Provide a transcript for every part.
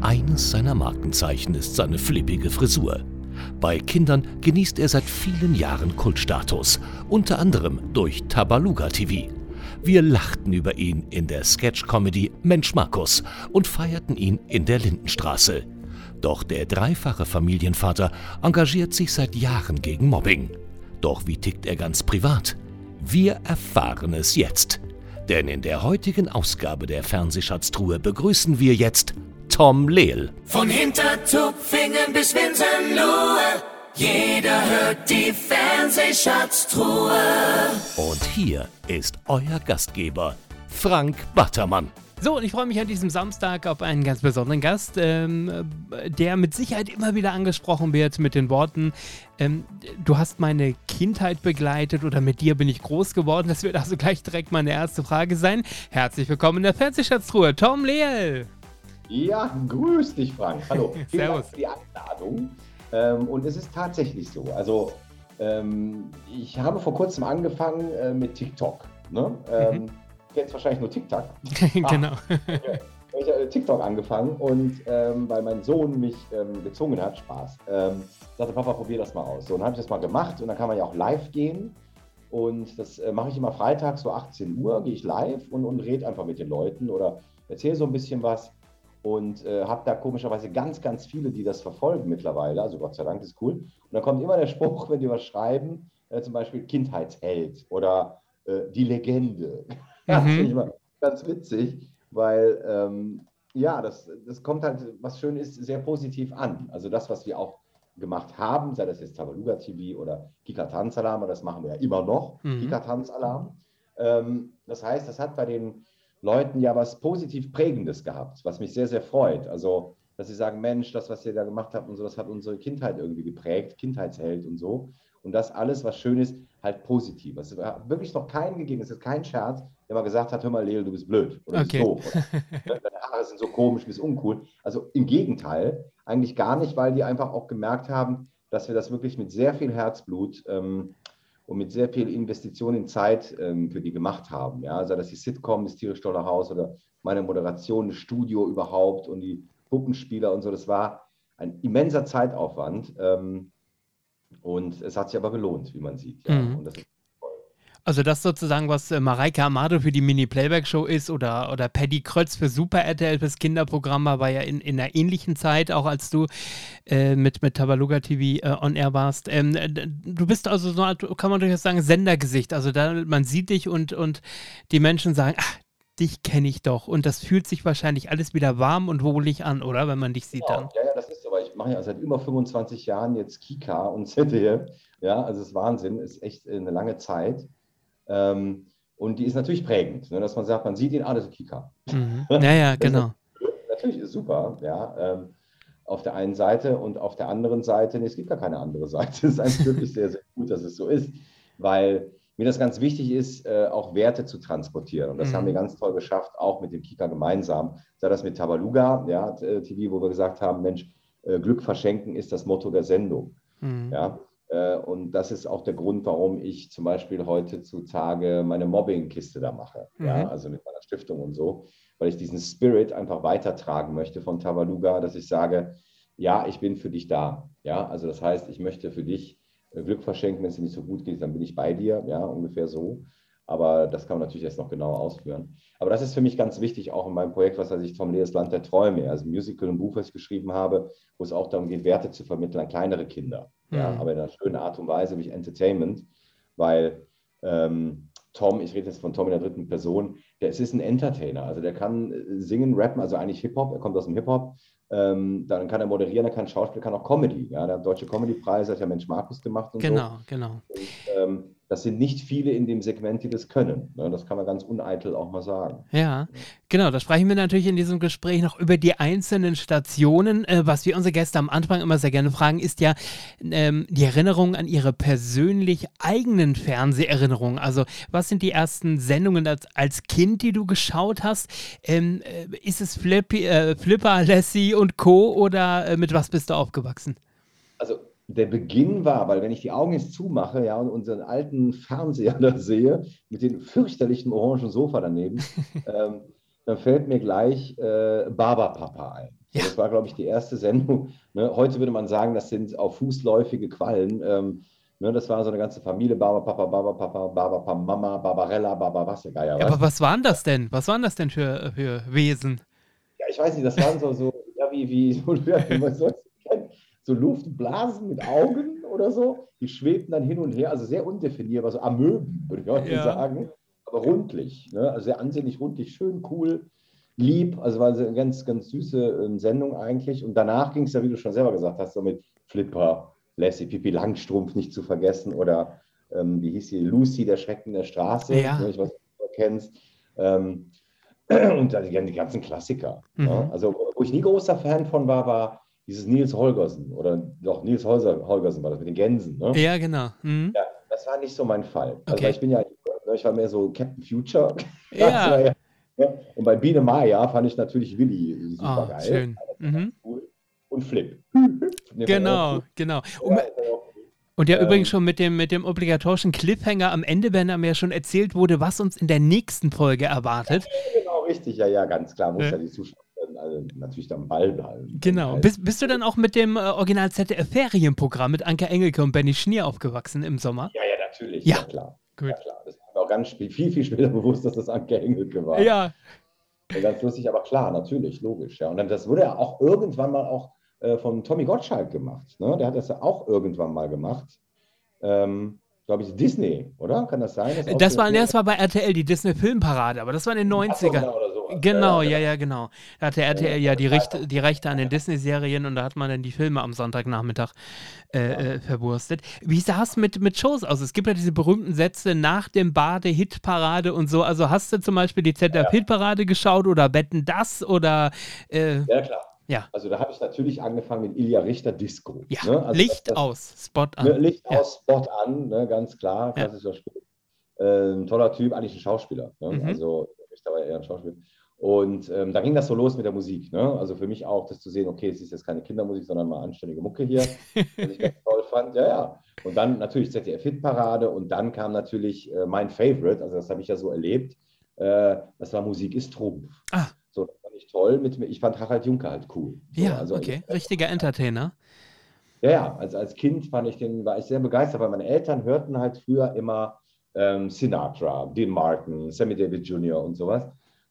Eines seiner Markenzeichen ist seine flippige Frisur. Bei Kindern genießt er seit vielen Jahren Kultstatus, unter anderem durch Tabaluga TV. Wir lachten über ihn in der Sketch-Comedy Mensch Markus und feierten ihn in der Lindenstraße. Doch der dreifache Familienvater engagiert sich seit Jahren gegen Mobbing. Doch wie tickt er ganz privat? Wir erfahren es jetzt. Denn in der heutigen Ausgabe der Fernsehschatztruhe begrüßen wir jetzt Tom Lehl. Von Hintertupfingen bis Winsenlohe, jeder hört die Fernsehschatztruhe. Und hier ist euer Gastgeber, Frank Battermann. So, und ich freue mich an diesem Samstag auf einen ganz besonderen Gast, ähm, der mit Sicherheit immer wieder angesprochen wird mit den Worten, ähm, du hast meine Kindheit begleitet oder mit dir bin ich groß geworden. Das wird also gleich direkt meine erste Frage sein. Herzlich willkommen in der Fernsehschatztruhe, Tom Lehl. Ja, grüß dich, Frank. Hallo. Vielen Servus. Dank für die Einladung. Ähm, und es ist tatsächlich so. Also, ähm, ich habe vor kurzem angefangen äh, mit TikTok. Ne? Ähm, Mhm. Kennst wahrscheinlich nur TikTok. genau. Ich habe TikTok angefangen und ähm, weil mein Sohn mich ähm, gezwungen hat, Spaß, ähm, sagte Papa, probier das mal aus. So, und dann habe ich das mal gemacht und dann kann man ja auch live gehen. Und das äh, mache ich immer freitags so 18 Uhr, gehe ich live und, und rede einfach mit den Leuten oder erzähle so ein bisschen was. Und äh, habe da komischerweise ganz, ganz viele, die das verfolgen mittlerweile. Also Gott sei Dank, das ist cool. Und dann kommt immer der Spruch, wenn die was schreiben, äh, zum Beispiel Kindheitsheld oder äh, die Legende. Das Mhm. finde ich immer ganz witzig, weil ähm, ja, das, das kommt halt, was schön ist, sehr positiv an. Also das, was wir auch gemacht haben, sei das jetzt Tabaluga TV oder Kika Tanzalarm, das machen wir ja immer noch, Mhm. Kika Tanzalarm. Ähm, das heißt, das hat bei den Leuten ja was positiv Prägendes gehabt, was mich sehr, sehr freut. Also, dass sie sagen, Mensch, das, was ihr da gemacht habt und so, das hat unsere Kindheit irgendwie geprägt, Kindheitsheld und so. Und das alles, was schön ist, halt positiv. Es hat wirklich noch keinen gegeben, es ist kein Scherz, der mal gesagt hat, hör mal, Leo, du bist blöd oder du Okay. bist doof. Oder, "Ne, Deine Haare sind so komisch, du bist uncool. Also im Gegenteil, eigentlich gar nicht, weil die einfach auch gemerkt haben, dass wir das wirklich mit sehr viel Herzblut ähm, und mit sehr viel Investition in Zeit ähm, für die gemacht haben. Ja, sei das die Sitcom, das tierisch tolle Haus oder meine Moderation, das Studio überhaupt und die Puppenspieler und so. Das war ein immenser Zeitaufwand. Ähm, und es hat sich aber gelohnt, wie man sieht. Ja. Mhm. Und das ist Also das sozusagen, was äh, Mareike Amado für die Mini-Playback-Show ist oder, oder Paddy Krötz für Super RTL fürs Kinderprogramm war, war ja in, in einer ähnlichen Zeit, auch als du äh, mit, mit Tabaluga TV äh, on air warst. Ähm, äh, du bist also so, eine Art, kann man durchaus sagen, Sendergesicht. Also da, man sieht dich und, und die Menschen sagen, ach, dich kenne ich doch. Und das fühlt sich wahrscheinlich alles wieder warm und wohlig an, oder? Wenn man dich sieht dann. Ja, ja, das ist so, weil ich mache ja seit über 25 Jahren jetzt Kika und ZDF. Ja, also es ist Wahnsinn, ist echt eine lange Zeit. Ähm, und die ist natürlich prägend, ne, dass man sagt, man sieht ihn, ah, das ist Kika. Mhm. Ja, ja, genau. Natürlich ist super, ja. Ähm, auf der einen Seite und auf der anderen Seite, nee, es gibt gar keine andere Seite. Es ist eigentlich wirklich sehr, sehr gut, dass es so ist, weil mir das ganz wichtig ist, äh, auch Werte zu transportieren. Und das Mhm. haben wir ganz toll geschafft, auch mit dem Kika gemeinsam. Sei das mit Tabaluga, ja, TV, wo wir gesagt haben, Mensch, äh, Glück verschenken ist das Motto der Sendung. Mhm. Ja, und das ist auch der Grund, warum ich zum Beispiel heutzutage meine Mobbing-Kiste da mache. Mhm. Ja, also mit meiner Stiftung und so, weil ich diesen Spirit einfach weitertragen möchte von Tabaluga, dass ich sage, ja, ich bin für dich da. Ja, also das heißt, ich möchte für dich äh, Glück verschenken, wenn es dir nicht so gut geht, dann bin ich bei dir. Ja, ungefähr so. Aber das kann man natürlich erst noch genauer ausführen. Aber das ist für mich ganz wichtig, auch in meinem Projekt, was heißt ich Tom Lees Land der Träume, also Musical, ein Buch, was ich geschrieben habe, wo es auch darum geht, Werte zu vermitteln an kleinere Kinder. Ja, Mhm. aber in einer schönen Art und Weise durch Entertainment, weil ähm, Tom, ich rede jetzt von Tom in der dritten Person, der es ist ein Entertainer, also der kann äh, singen, rappen, also eigentlich Hip-Hop, er kommt aus dem Hip-Hop, ähm, dann kann er moderieren, er kann Schauspiel, kann auch Comedy. Ja, der Deutsche Comedy-Preis hat ja Mensch Markus gemacht und so. Genau, genau. Und, ähm, das sind nicht viele in dem Segment, die das können. Ne? Das kann man ganz uneitel auch mal sagen. Ja, genau. Da sprechen wir natürlich in diesem Gespräch noch über die einzelnen Stationen. Äh, was wir unsere Gäste am Anfang immer sehr gerne fragen, ist ja ähm, die Erinnerung an ihre persönlich eigenen Fernseherinnerungen. Also, was sind die ersten Sendungen als, als Kind, die du geschaut hast? Ähm, äh, ist es Flippy, äh, Flipper, Lassie und Co. oder äh, mit was bist du aufgewachsen? Also der Beginn war, weil wenn ich die Augen jetzt zumache ja, und unseren alten Fernseher da sehe, mit dem fürchterlichen orangen Sofa daneben, ähm, dann fällt mir gleich äh, Barberpapa ein. Ja. Das war, glaube ich, die erste Sendung. Ne? Heute würde man sagen, das sind auf fußläufige Quallen. Ähm, ne? Das war so eine ganze Familie, Baba, Papa, Baba, Papa, Baba, Papa, Mama, Barbarella, Baba, was, der Geier. Ja, aber was waren das denn? Was waren das denn für, für Wesen? Ja, ich weiß nicht, das waren so, so ja, wie, wie, so, wie man so, so Luftblasen mit Augen oder so. Die schwebten dann hin und her, also sehr undefinierbar, so Amöben, würde ich auch ja. sagen. Aber rundlich, ne? also sehr ansehnlich, rundlich, schön, cool lieb. Also war eine ganz, ganz süße ähm, Sendung eigentlich. Und danach ging es ja, wie du schon selber gesagt hast, so mit Flipper, Lassie, Pipi Langstrumpf nicht zu vergessen oder ähm, wie hieß sie, Lucy, der Schrecken der Straße, ja. Ne, ich weiß nicht, ob du kennst. Ähm, und dann die, die ganzen Klassiker. Mhm. Ne? Also, wo ich nie großer Fan von war, war dieses Nils Holgersen oder doch Nils Holger, Holgersen war das mit den Gänsen. Ne? Ja, genau. Mhm. Ja, das war nicht so mein Fall. Also okay. ich bin ja, ich war mehr so Captain Future. Ja. Und bei Biene Maya fand ich natürlich Willi super oh, geil. Schön. Mhm. Und Flip. genau, genau. Und, und ja, ähm, übrigens schon mit dem, mit dem obligatorischen Cliffhanger am Ende, wenn er mir schon erzählt wurde, was uns in der nächsten Folge erwartet. Ja, genau, richtig. Ja, ja, ganz klar. Muss ja, ja die Zuschauer also natürlich am Ball bleiben. Genau. Bist, bist du dann auch mit dem äh, Original ZDF Ferienprogramm mit Anke Engelke und Benny Schnier aufgewachsen im Sommer? Ja, ja, natürlich. Ja, ja klar. Gut. Ja, klar. Das war auch ganz viel, viel später bewusst, dass das Anke Engelke war. Ja. ja. Ganz lustig, aber klar, natürlich, logisch. Ja. Und dann, das wurde ja auch irgendwann mal auch äh, von Tommy Gottschalk gemacht. Ne? Der hat das ja auch irgendwann mal gemacht. Ähm, glaube ich, Disney, oder? Kann das sein? Das, das war, das war bei RTL, die Disney Filmparade, aber das war in den 90ern. Genau, genau, ja, ja, genau. Da hatte RTL ja die, Rechte, die Rechte an den Disney-Serien und da hat man dann die Filme am Sonntagnachmittag äh, äh, verwurstet. Wie sah es mit, mit Shows aus? Es gibt ja diese berühmten Sätze nach dem Bade Hitparade und so. Also hast du zum Beispiel die ZDF-Hitparade geschaut oder Betten das oder. Äh, ja, klar. Ja. Also da habe ich natürlich angefangen mit Ilja Richter Disco. Ja, ne? also Licht das, aus, Spot an. Ne, Licht ja. aus, Spot an, ne? ganz klar, klassischer ja. Spiel. Äh, ein toller Typ, eigentlich ein Schauspieler. Ne? Mhm. Also Richter war eher ein Schauspieler. Und ähm, da ging das so los mit der Musik. Ne? Also für mich auch, das zu sehen, okay, es ist jetzt keine Kindermusik, sondern mal anständige Mucke hier, was ich ganz toll fand. Ja, ja. Und dann natürlich ZDF-Hitparade und dann kam natürlich äh, mein Favorite, also das habe ich ja so erlebt, äh, das war Musik ist Trumpf. Ah ich toll. Mit, ich fand Harald Juncker halt cool. So, ja, also okay. Ich, Richtiger Entertainer. Ja, ja. Also als Kind fand ich den, war ich sehr begeistert, weil meine Eltern hörten halt früher immer ähm, Sinatra, Dean Martin, Sammy David Jr. und sowas.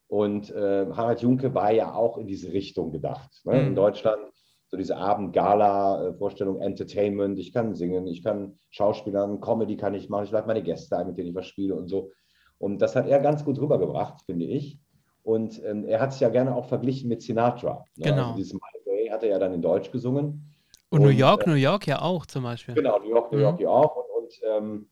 Und äh, Harald Junke war ja auch in diese Richtung gedacht. Ne? Mhm. In Deutschland so diese Abend-Gala-Vorstellung, Entertainment. Ich kann singen, ich kann Schauspielern, Comedy kann ich machen, ich lade meine Gäste ein, mit denen ich was spiele und so. Und das hat er ganz gut rübergebracht, finde ich. Und ähm, er hat es ja gerne auch verglichen mit Sinatra. Ne? Genau. Also dieses My Way hat er ja dann in Deutsch gesungen. Und, und New York, äh, New York ja auch zum Beispiel. Genau, New York, New York mhm. ja auch. Und, und ähm,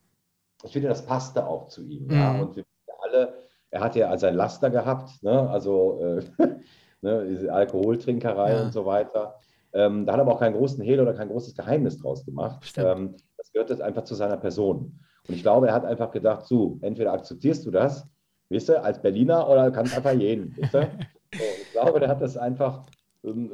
ich finde, das passte auch zu ihm. Mhm. Ja? Und wir alle, er hat ja sein Laster gehabt, ne? also äh, ne? diese Alkoholtrinkerei ja. und so weiter. Ähm, da hat er aber auch keinen großen Hehl oder kein großes Geheimnis draus gemacht. Ähm, das gehört jetzt einfach zu seiner Person. Und ich glaube, er hat einfach gedacht, so, entweder akzeptierst du das Weißt du, als Berliner oder kann es einfach jeden. Weißt du? so, ich glaube, der hat das einfach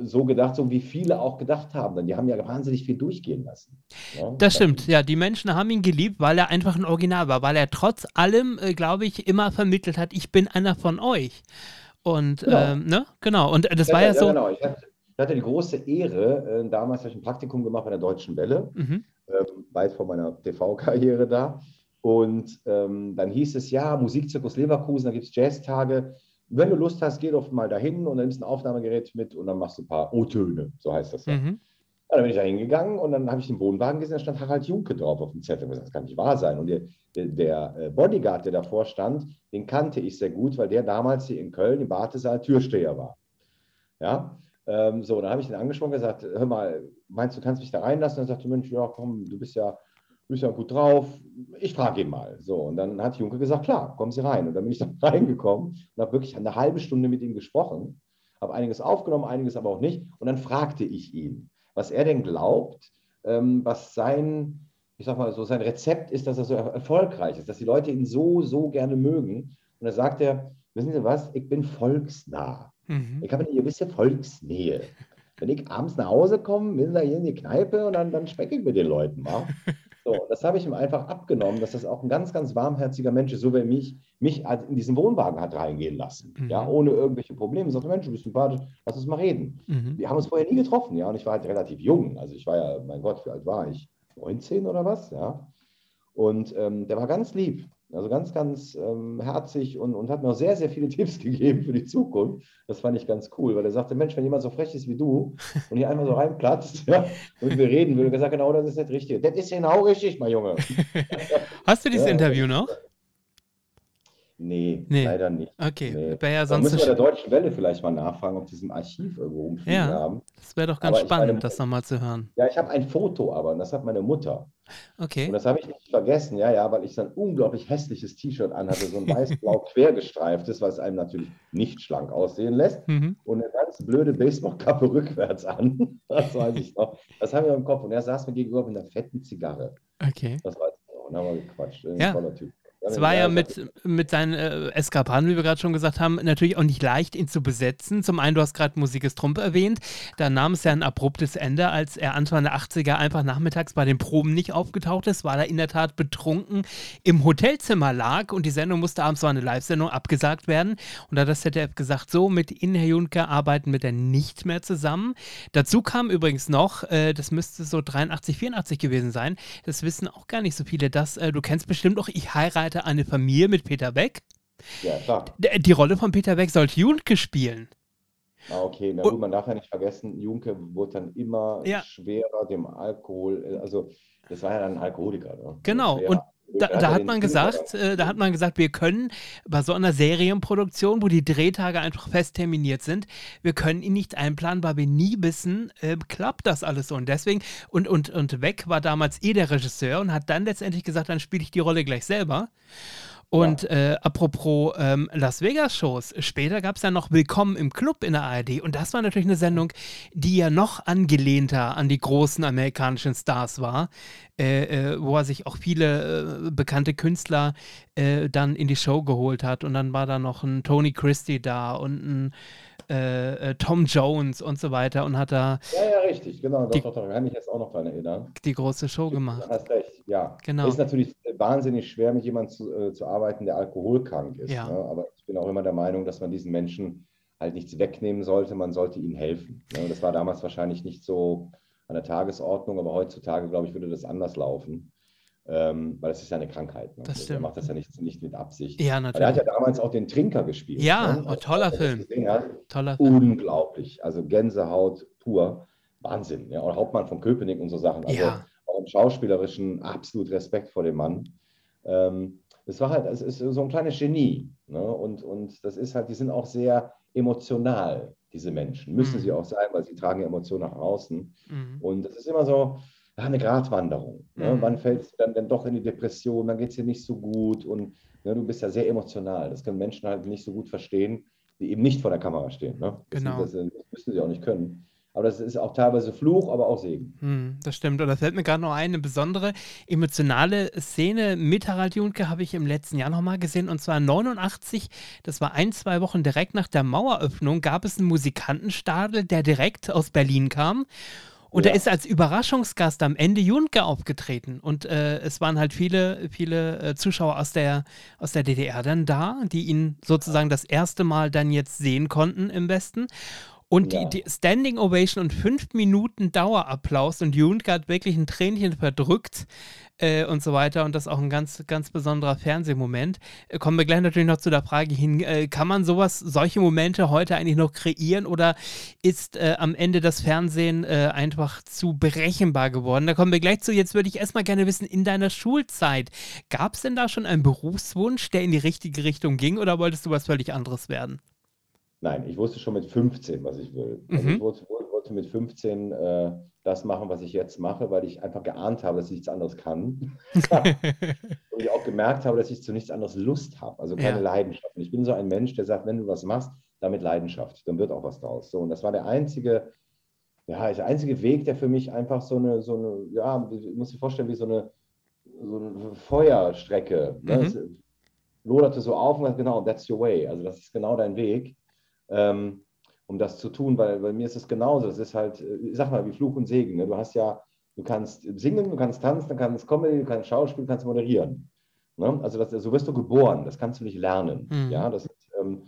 so gedacht, so wie viele auch gedacht haben. Denn die haben ja wahnsinnig viel durchgehen lassen. Ja? Das stimmt, ja. Die Menschen haben ihn geliebt, weil er einfach ein Original war, weil er trotz allem, äh, glaube ich, immer vermittelt hat, ich bin einer von euch. Und, genau. Ähm, ne? Genau. Und das ja, war ja, ja so. Genau. Ich hatte, ich hatte die große Ehre, äh, damals habe ich ein Praktikum gemacht bei der Deutschen Welle, mhm. ähm, weit vor meiner TV-Karriere da. Und ähm, dann hieß es, ja, Musikzirkus Leverkusen, da gibt es Jazztage. Wenn du Lust hast, geh doch mal dahin und dann nimmst ein Aufnahmegerät mit und dann machst du ein paar O-Töne, so heißt das ja. Mhm. Ja, dann bin ich da hingegangen und dann habe ich den Wohnwagen gesehen, da stand Harald Junke drauf auf dem Zettel. Das kann nicht wahr sein. Und der, der, äh, Bodyguard, der davor stand, den kannte ich sehr gut, weil der damals hier in Köln im Wartesaal Türsteher war. Ja, ähm, so, dann habe ich den angesprochen und gesagt, hör mal, meinst du, kannst mich da reinlassen? Und er sagte, Mensch, ja, komm, du bist ja bist ja gut drauf, ich frage ihn mal. So, und dann hat Junke gesagt, klar, kommen Sie rein. Und dann bin ich dann reingekommen und habe wirklich eine halbe Stunde mit ihm gesprochen, habe einiges aufgenommen, einiges aber auch nicht. Und dann fragte ich ihn, was er denn glaubt, ähm, was sein, ich sag mal so, sein Rezept ist, dass er so erfolgreich ist, dass die Leute ihn so, so gerne mögen. Und da sagt er, wissen Sie was, ich bin volksnah. Mhm. Ich habe eine gewisse Volksnähe. Wenn ich abends nach Hause komme, bin ich hier in die Kneipe und dann, dann spreche ich mit den Leuten mal. So, das habe ich ihm einfach abgenommen, dass das auch ein ganz, ganz warmherziger Mensch ist, so wie er mich, mich in diesen Wohnwagen hat reingehen lassen. Mhm. Ja, ohne irgendwelche Probleme. Sagte, Mensch, du bist sympathisch, lass uns mal reden. Mhm. Wir haben uns vorher nie getroffen, ja, und ich war halt relativ jung. Also ich war ja, mein Gott, wie alt war ich? 19 oder was? Ja. Und ähm, der war ganz lieb. Also ganz, ganz ähm, herzig und, und hat mir auch sehr, sehr viele Tipps gegeben für die Zukunft. Das fand ich ganz cool, weil er sagte, Mensch, wenn jemand so frech ist wie du und hier einfach so reinplatzt ja, und wir reden er gesagt, genau, das ist das Richtige. Das ist genau richtig, mein Junge. Hast du dieses Ja. Interview noch? Nee, Nee. leider nicht. Okay, Nee. wäre ja Da sonst. müssen wir der Deutschen Welle vielleicht mal nachfragen, ob die es im Archiv irgendwo rumfliegen Ja. haben. Das wäre doch ganz Aber ich meine- spannend, das nochmal zu hören. Ja, ich habe ein Foto aber und das hat meine Mutter. Und Okay. das habe ich nicht vergessen, ja, ja, weil ich so ein unglaublich hässliches T-Shirt anhatte, so ein weiß-blau quergestreiftes, was einem natürlich nicht schlank aussehen lässt. Mhm. Und eine ganz blöde Baseballkappe rückwärts an. Das weiß ich noch. Das haben wir im Kopf. Und er saß mir gegenüber mit einer fetten Zigarre. Okay. Das weiß ich noch. Und dann haben wir gequatscht. Ein Ja. toller Typ. Es war ja mit, mit seinen äh, Eskapaden, wie wir gerade schon gesagt haben, natürlich auch nicht leicht, ihn zu besetzen. Zum einen, du hast gerade Musik ist Trump erwähnt. Da nahm es ja ein abruptes Ende, als er Anfang der 80er einfach nachmittags bei den Proben nicht aufgetaucht ist, weil er in der Tat betrunken im Hotelzimmer lag und die Sendung musste abends, war eine Live-Sendung, abgesagt werden. Und da hat das ZDF gesagt, so, mit Ihnen, Herr Juncker, arbeiten wir dann nicht mehr zusammen. Dazu kam übrigens noch, äh, das müsste so 83, 84 gewesen sein, das wissen auch gar nicht so viele, dass, äh, du kennst bestimmt auch, ich heirate eine Familie mit Peter Beck. Ja, klar. Die Rolle von Peter Beck sollte Junke spielen. Ah, okay. Na Und- gut, man darf ja nicht vergessen, Junke wurde dann immer Ja. schwerer dem Alkohol. äh, Also, das war ja dann ein Alkoholiker. Ne? Genau, und Da, da hat man gesagt, äh, da hat man gesagt, wir können bei so einer Serienproduktion, wo die Drehtage einfach fest terminiert sind, wir können ihn nicht einplanen, weil wir nie wissen, äh, klappt das alles so. Und deswegen, und, und, und Weg war damals eh der Regisseur und hat dann letztendlich gesagt, dann spiele ich die Rolle gleich selber. Und äh, apropos ähm, Las Vegas-Shows, später gab es ja noch Willkommen im Club in der ARD. Und das war natürlich eine Sendung, die ja noch angelehnter an die großen amerikanischen Stars war, äh, äh, wo er sich auch viele äh, bekannte Künstler äh, dann in die Show geholt hat. Und dann war da noch ein Tony Christie da und ein äh, äh, Tom Jones und so weiter und hat da Ja, ja, richtig, genau. Die- doch, doch, kann ich jetzt auch noch dran erinnern. die große Show gemacht. Du hast recht, ja. Genau. Ist natürlich wahnsinnig schwer, mit jemandem zu, äh, zu arbeiten, der alkoholkrank ist. Ja. Ne? Aber ich bin auch immer der Meinung, dass man diesen Menschen halt nichts wegnehmen sollte, man sollte ihnen helfen. Ne? Das war damals wahrscheinlich nicht so an der Tagesordnung, aber heutzutage, glaube ich, würde das anders laufen. Ähm, weil es ist ja eine Krankheit. Ne? Das Er stimmt. macht das ja nicht, nicht mit Absicht. Ja, Weil er hat natürlich. ja damals auch den Trinker gespielt. Ja, ne? oh, toller das Film. hat, Toller Film. unglaublich. Also Gänsehaut pur. Wahnsinn. Ja, und Hauptmann von Köpenick und so Sachen. Also Ja. auch im Schauspielerischen absolut Respekt vor dem Mann. Ähm, es war halt, es ist so ein kleines Genie. Ne? Und, und das ist halt, die sind auch sehr emotional, diese Menschen. Müssen Mhm. sie auch sein, weil sie tragen ja Emotionen nach außen. Mhm. Und es ist immer so ja, eine Gratwanderung. Ne? Mhm. Wann fällst du dann, dann doch in die Depression, dann geht es dir nicht so gut und ne, du bist ja sehr emotional. Das können Menschen halt nicht so gut verstehen, die eben nicht vor der Kamera stehen. Ne? Das, Genau. das, das müssen sie auch nicht können. Aber das ist auch teilweise Fluch, aber auch Segen. Hm, das stimmt. Und da fällt mir gerade noch ein, eine besondere emotionale Szene mit Harald Junke habe ich im letzten Jahr nochmal gesehen. Und zwar 89, das war ein, zwei Wochen direkt nach der Maueröffnung, gab es einen Musikantenstadel, der direkt aus Berlin kam. Und Ja. er ist als Überraschungsgast am Ende Junke aufgetreten. Und äh, es waren halt viele, viele äh, Zuschauer aus der, aus der DDR dann da, die ihn sozusagen das erste Mal dann jetzt sehen konnten im Westen. Und Ja. die, die Standing Ovation und fünf Minuten Dauerapplaus und Junke hat wirklich ein Tränchen verdrückt äh, und so weiter. Und das ist auch ein ganz, ganz besonderer Fernsehmoment. Äh, kommen wir gleich natürlich noch zu der Frage hin, äh, kann man sowas, solche Momente heute eigentlich noch kreieren oder ist äh, am Ende das Fernsehen äh, einfach zu berechenbar geworden? Da kommen wir gleich zu. Jetzt würde ich erstmal gerne wissen, in deiner Schulzeit, gab es denn da schon einen Berufswunsch, der in die richtige Richtung ging oder wolltest du was völlig anderes werden? Nein, ich wusste schon mit 15, was ich will. Also Mhm. ich wollte, wollte mit 15 äh, das machen, was ich jetzt mache, weil ich einfach geahnt habe, dass ich nichts anderes kann. Und ich auch gemerkt habe, dass ich zu nichts anderes Lust habe, also keine Ja. Leidenschaft. Und ich bin so ein Mensch, der sagt, wenn du was machst, damit Leidenschaft, dann wird auch was draus. So, und das war der einzige, ja, der einzige Weg, der für mich einfach so eine, so eine, ja, ich muss dir vorstellen, wie so eine, so eine Feuerstrecke. Ne? Mhm. Es loderte so auf und gesagt, genau, that's your way. Also das ist genau dein Weg, ähm, um das zu tun, weil bei mir ist es genauso. Es ist halt, äh, ich sag mal, wie Fluch und Segen. Ne? Du hast ja du kannst singen, du kannst tanzen, du kannst Comedy, du kannst Schauspiel, du kannst moderieren. Ne? Also das, so wirst du geboren, das kannst du nicht lernen. Mhm. Ja, das, ähm,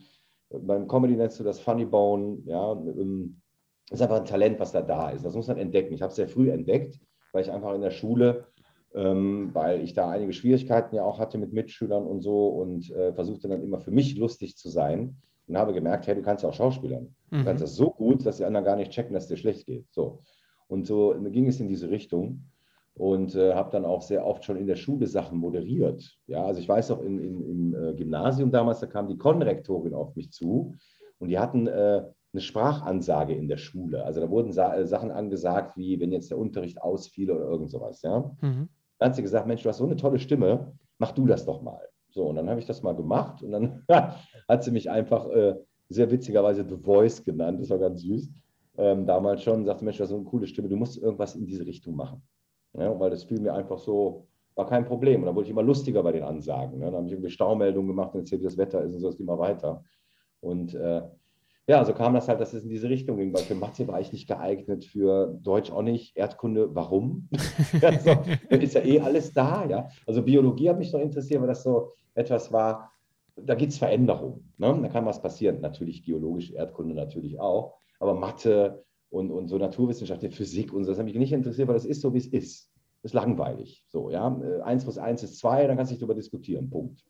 beim Comedy nennst du das Funny Bone, ja, ähm, das ist einfach ein Talent, was da da ist. Das muss man entdecken. Ich habe es sehr früh entdeckt, weil ich einfach in der Schule, ähm, weil ich da einige Schwierigkeiten ja auch hatte mit Mitschülern und so und äh, versuchte dann immer für mich lustig zu sein und habe gemerkt, hey, du kannst ja auch Schauspielern. Du Mhm. kannst das so gut, dass die anderen gar nicht checken, dass es dir schlecht geht. So. Und so ging es in diese Richtung und äh, habe dann auch sehr oft schon in der Schule Sachen moderiert. Ja, also ich weiß auch in, in, im äh, Gymnasium damals, da kam die Konrektorin auf mich zu und die hatten äh, eine Sprachansage in der Schule. Also da wurden Sa äh, Sachen angesagt, wie wenn jetzt der Unterricht ausfiel oder irgend sowas. Ja. Mhm. Dann hat sie gesagt, Mensch, du hast so eine tolle Stimme, mach du das doch mal. So, und dann habe ich das mal gemacht und dann hat sie mich einfach äh, sehr witzigerweise The Voice genannt, das war ganz süß. Ähm, damals schon, sagte, Mensch, du hast so eine coole Stimme, du musst irgendwas in diese Richtung machen. Ja, weil das fiel mir einfach so, war kein Problem. Und dann wurde ich immer lustiger bei den Ansagen. Ne? Dann habe ich irgendwie Staumeldungen gemacht und erzählt, wie das Wetter ist und so, es ging immer weiter. Und äh, ja, so kam das halt, dass es in diese Richtung ging, weil für Mathe war ich nicht geeignet, für Deutsch auch nicht, Erdkunde, warum? also, ist ja eh alles da, ja. Also Biologie hat mich noch interessiert, weil das so etwas war, da gibt es Veränderungen. Ne? Da kann was passieren. Natürlich geologisch, Erdkunde natürlich auch, aber Mathe und, und so Naturwissenschaften, Physik und so, das hat mich nicht interessiert, weil das ist so, wie es ist. Das ist langweilig. So, ja. Eins plus eins ist zwei, dann kannst du dich darüber diskutieren. Punkt.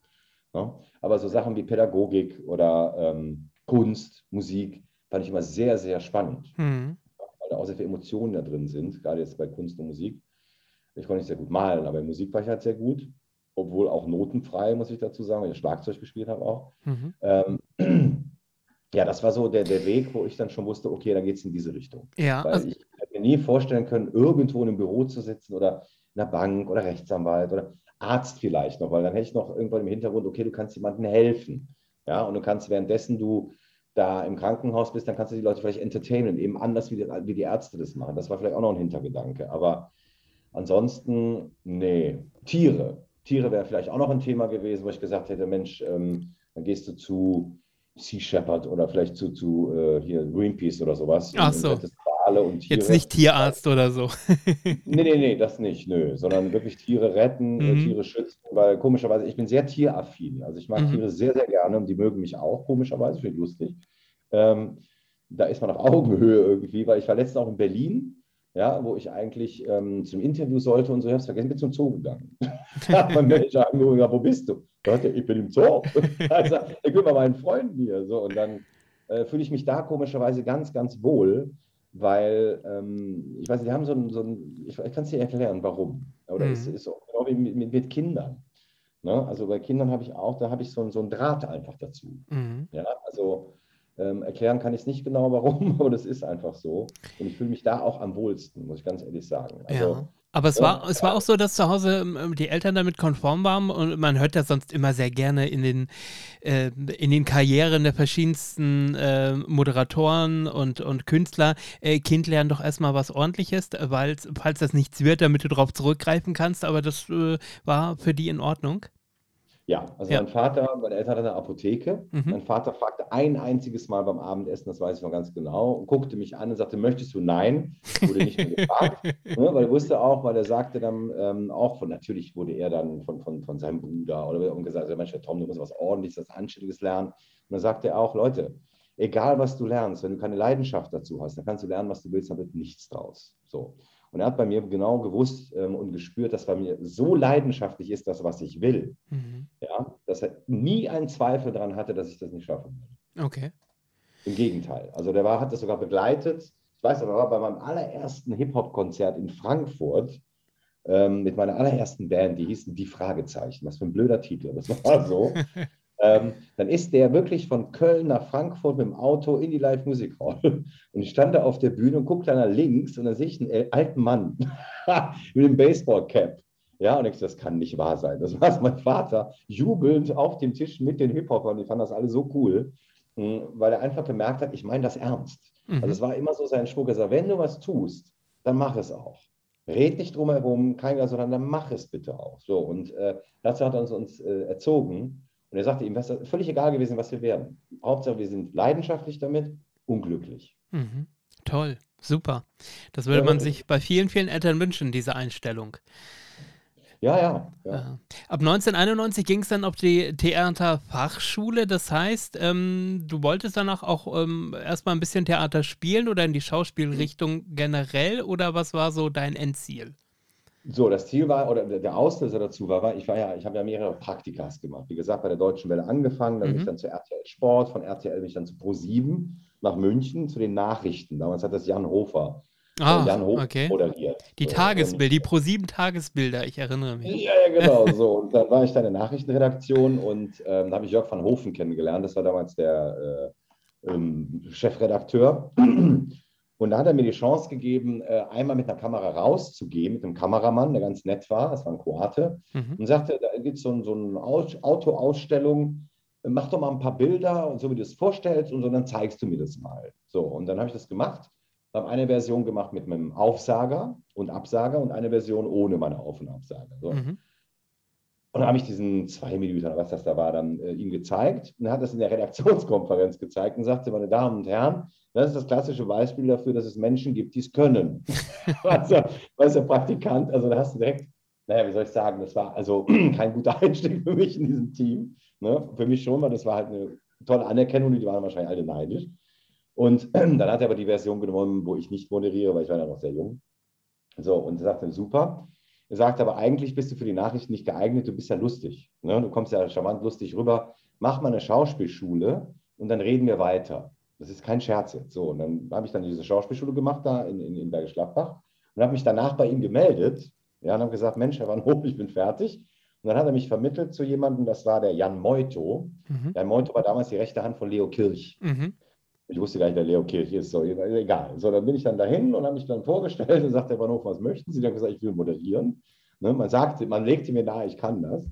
Ja? Aber so Sachen wie Pädagogik oder ähm, Kunst, Musik, fand ich immer sehr, sehr spannend, Mhm. weil da auch sehr viele Emotionen da drin sind, gerade jetzt bei Kunst und Musik. Ich konnte nicht sehr gut malen, aber in Musik war ich halt sehr gut, obwohl auch notenfrei, muss ich dazu sagen, weil ich Schlagzeug gespielt habe auch. Mhm. Ähm, ja, das war so der, der Weg, wo ich dann schon wusste, okay, da geht es in diese Richtung. Ja, Weil also, ich hätte mir nie vorstellen können, irgendwo in einem Büro zu sitzen oder in einer Bank oder Rechtsanwalt oder Arzt vielleicht noch, weil dann hätte ich noch irgendwann im Hintergrund, okay, du kannst jemandem helfen. Ja, und du kannst währenddessen du da im Krankenhaus bist, dann kannst du die Leute vielleicht entertainen, eben anders wie die, wie die Ärzte das machen. Das war vielleicht auch noch ein Hintergedanke. Aber ansonsten, nee, Tiere. Tiere wäre vielleicht auch noch ein Thema gewesen, wo ich gesagt hätte, Mensch, ähm, dann gehst du zu Sea Shepherd oder vielleicht zu, zu äh, hier Greenpeace oder sowas. Ach und so. Wale und Tiere. jetzt nicht Tierarzt oder so. Nee, nee, nee, das nicht, nö, sondern wirklich Tiere retten, äh, Mhm. Tiere schützen, weil komischerweise, ich bin sehr tieraffin. Also ich mag Mhm. Tiere sehr, sehr gerne und die mögen mich auch, komischerweise, finde ich lustig. Ähm, da ist man auf Augenhöhe irgendwie, weil ich war letztens auch in Berlin, ja, wo ich eigentlich ähm, zum Interview sollte und so, ich habe es vergessen, bin zum Zoo gegangen. da hat mein Manager angerufen, wo bist du? Er, ich bin im Zoo. also, ich bin bei meinen Freunden hier. So, und dann äh, fühle ich mich da komischerweise ganz, ganz wohl, weil, ähm, ich weiß nicht, die haben so ein, so ein ich, ich kann es dir erklären, warum. Oder Mhm. es ist genau wie mit, mit, mit Kindern. Ne? Also bei Kindern habe ich auch, da habe ich so, ein- so einen Draht einfach dazu. Mhm. Ja, also ähm, erklären kann ich es nicht genau, warum, aber das ist einfach so. Und ich fühle mich da auch am wohlsten, muss ich ganz ehrlich sagen. Also, ja. Aber es ja. war, es war auch so, dass zu Hause ähm, die Eltern damit konform waren und man hört das sonst immer sehr gerne in den, äh, in den Karrieren der verschiedensten äh, Moderatoren und, und Künstler. Äh, kind lernen doch erstmal was ordentliches, weil falls das nichts wird, damit du darauf zurückgreifen kannst, aber das äh, war für die in Ordnung. Ja, also Ja. mein Vater, meine Eltern hatten eine Apotheke. Mhm. Mein Vater fragte ein einziges Mal beim Abendessen, das weiß ich noch ganz genau, und guckte mich an und sagte, möchtest du? Nein. Wurde nicht mehr gefragt, ne, weil er wusste auch, weil er sagte dann ähm, auch von, natürlich wurde er dann von, von, von seinem Bruder oder und gesagt, Mensch, Herr Tom, du musst was Ordentliches, was Anständiges lernen. Und dann sagte er auch, Leute, egal was du lernst, wenn du keine Leidenschaft dazu hast, dann kannst du lernen, was du willst, dann wird nichts draus. So. Und er hat bei mir genau gewusst ähm, und gespürt, dass bei mir so leidenschaftlich ist, das, was ich will, Mhm. ja, dass er nie einen Zweifel daran hatte, dass ich das nicht schaffen würde. Okay. Im Gegenteil. Also der war, hat das sogar begleitet. Ich weiß aber, bei meinem allerersten Hip-Hop-Konzert in Frankfurt ähm, mit meiner allerersten Band, die hießen Die Fragezeichen. Was für ein blöder Titel, das war so. ähm, dann ist der wirklich von Köln nach Frankfurt mit dem Auto in die Live-Musik-Hall. Und ich stand da auf der Bühne und guckte nach links und dann sehe ich einen alten Mann mit dem Baseball-Cap. Ja, und ich das kann nicht wahr sein. Das war mein Vater, jubelnd auf dem Tisch mit den Hip-Hopern. Die fanden das alle so cool, mh, weil er einfach gemerkt hat, ich meine das ernst. Mhm. Also es war immer so sein Spruch, er sagt, wenn du was tust, dann mach es auch. Red nicht drum herum, kein, sondern dann mach es bitte auch. So, und äh, dazu hat er uns, uns äh, erzogen. Und er sagte ihm, was, völlig egal gewesen, was wir werden. Hauptsache, wir sind leidenschaftlich damit, unglücklich. Mhm. toll. Super. Das würde man sich bei vielen, vielen Eltern wünschen, diese Einstellung. Ja, ja. ja. Ab 1991 ging es dann auf die Theaterfachschule. Das heißt, ähm, du wolltest danach auch ähm, erstmal ein bisschen Theater spielen oder in die Schauspielrichtung generell oder was war so dein Endziel? So, das Ziel war, oder der Auslöser dazu war, war ich war ja, ich habe ja mehrere Praktikas gemacht. Wie gesagt, bei der Deutschen Welle angefangen, dann mhm. bin ich dann zu RTL Sport, von RTL bin ich dann zu Pro7 nach München zu den Nachrichten. Damals hat das Jan Hofer Ah, Jan Hof okay. moderiert. Die so, Tagesbilder, die Pro7 Tagesbilder, ich erinnere mich. Ja, ja, genau. So, und dann war ich da in der Nachrichtenredaktion und ähm, da habe ich Jörg van Hofen kennengelernt. Das war damals der äh, ähm, Chefredakteur. Und da hat er mir die Chance gegeben, äh, einmal mit einer Kamera rauszugehen, mit einem Kameramann, der ganz nett war, das war ein Kroate, mhm. und sagte, da gibt es so, so eine Autoausstellung, mach doch mal ein paar Bilder und so, wie du es vorstellst, und so, dann zeigst du mir das mal. So, und dann habe ich das gemacht habe eine Version gemacht mit einem Aufsager und Absager und eine Version ohne meine Auf- und Absager. So. Mhm. Und dann habe ich diesen zwei Minuten, was das da war, dann äh, ihm gezeigt und hat das in der Redaktionskonferenz gezeigt und sagte, meine Damen und Herren, das ist das klassische Beispiel dafür, dass es Menschen gibt, die es können. also, weißt du, Praktikant, also da hast du direkt, naja, wie soll ich sagen, das war also kein guter Einstieg für mich in diesem Team. Ne? Für mich schon, weil das war halt eine tolle Anerkennung, die waren wahrscheinlich alle neidisch. Und dann hat er aber die Version genommen, wo ich nicht moderiere, weil ich war ja noch sehr jung. So, und sagte, super. Er sagt aber, eigentlich bist du für die Nachrichten nicht geeignet, du bist ja lustig. Ne? Du kommst ja charmant lustig rüber. Mach mal eine Schauspielschule und dann reden wir weiter. Das ist kein Scherz jetzt. So, und dann habe ich dann diese Schauspielschule gemacht da in, in, in Bergisch Gladbach und habe mich danach bei ihm gemeldet. Ja, und habe gesagt, Mensch, Herr Van Hof, ich bin fertig. Und dann hat er mich vermittelt zu jemandem, das war der Jan Moito. Mhm. Jan Moito war damals die rechte Hand von Leo Kirch. Mhm. Ich wusste gar nicht, wer Leo Kirch ist. So, egal. So, dann bin ich dann dahin und habe mich dann vorgestellt und sagte der Bahnhof, was möchten Sie? Dann habe ich gesagt, ich will moderieren. Ne, man sagte, man legte mir nahe, ich kann das.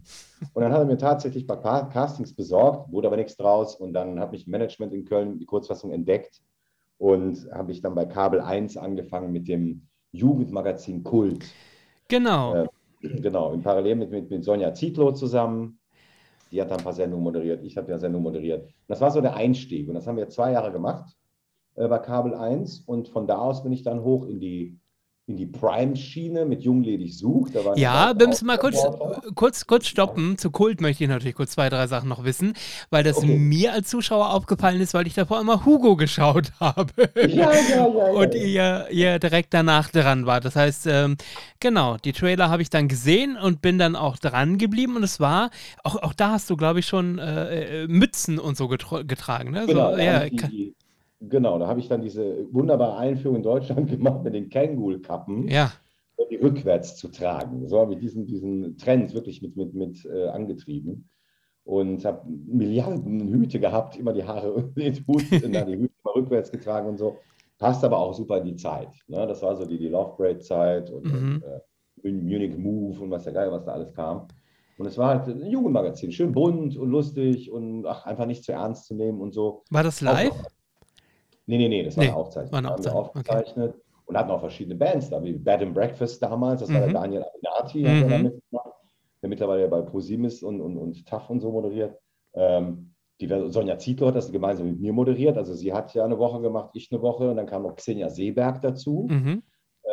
Und dann hat er mir tatsächlich ein paar Castings besorgt, wurde aber nichts draus. Und dann hat mich Management in Köln die Kurzfassung entdeckt und habe ich dann bei Kabel 1 angefangen mit dem Jugendmagazin Kult. Genau. Äh, genau, in Parallel mit, mit, mit Sonja Zietlow zusammen. Die hat da ein paar Sendungen moderiert, ich habe ja Sendungen moderiert. Das war so der Einstieg und das haben wir zwei Jahre gemacht äh, bei Kabel 1 und von da aus bin ich dann hoch in die in die Prime-Schiene mit Jungledig sucht. ja, wir müssen mal kurz, kurz, kurz stoppen. Zu Kult möchte ich natürlich kurz zwei, drei Sachen noch wissen, weil das okay. mir als Zuschauer aufgefallen ist, weil ich davor immer Hugo geschaut habe. Ja, ja, ja. Und ihr, ihr direkt danach dran war. Das heißt, ähm, genau, die Trailer habe ich dann gesehen und bin dann auch dran geblieben und es war, auch, auch da hast du, glaube ich, schon äh, äh Mützen und so getragen. Ne? Genau, so, ja, die, Genau, da habe ich dann diese wunderbare Einführung in Deutschland gemacht mit den Känguru-Kappen. Ja. Die rückwärts zu tragen. So habe ich diesen, diesen Trend wirklich mit, mit, mit äh, angetrieben. Und habe Milliarden Hüte gehabt, immer die Haare, den Hut, die Hüte immer rückwärts getragen und so. Passt aber auch super in die Zeit. Ne? Das war so die, die Love Parade-Zeit und, mhm. und äh, Munich Move und was der Geil, was da alles kam. Und es war halt ein Jugendmagazin, schön bunt und lustig und ach, einfach nicht zu ernst zu nehmen und so. War das live? Auch, Nee, nee, nee, das war nee, eine Aufzeichnung. War eine Aufzeichnung. aufgezeichnet okay. und hatten auch verschiedene Bands da, wie Bed and Breakfast damals, das mhm. war der mhm. Daniel Aminati, mhm. der, mitgemacht, der mittlerweile bei ProSieben ist und, und, und TAF und so moderiert. Ähm, die Sonja Zietlow hat das gemeinsam mit mir moderiert. Also sie hat ja eine Woche gemacht, ich eine Woche und dann kam noch Xenia Seeberg dazu. Mhm.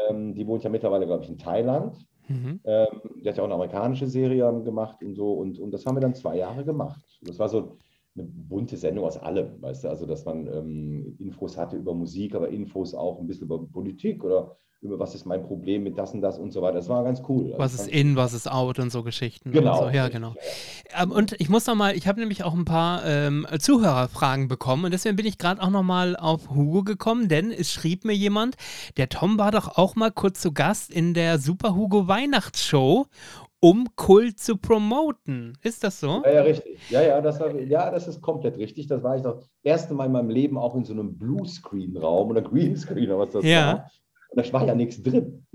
Ähm, die wohnt ja mittlerweile, glaube ich, in Thailand. Mhm. Ähm, die hat ja auch eine amerikanische Serie gemacht und so. Und, und das haben wir dann zwei Jahre gemacht. Das war so eine bunte Sendung aus allem, weißt du, also dass man ähm, Infos hatte über Musik, aber Infos auch ein bisschen über Politik oder über was ist mein Problem mit das und das und so weiter. Das war ganz cool. Also was ist in, was ist out und so Geschichten. Genau. So. Ja, genau. Ähm, und ich muss noch mal, ich habe nämlich auch ein paar ähm, Zuhörerfragen bekommen und deswegen bin ich gerade auch noch mal auf Hugo gekommen, denn es schrieb mir jemand, der Tom war doch auch mal kurz zu Gast in der Super Hugo Weihnachtsshow um Kult zu promoten. Ist das so? Ja, ja, richtig. Ja, ja, das, war, ja, das ist komplett richtig. Das war ich das erste Mal in meinem Leben auch in so einem Bluescreen-Raum oder Greenscreen oder was das ja. war. Und da war ja nichts drin.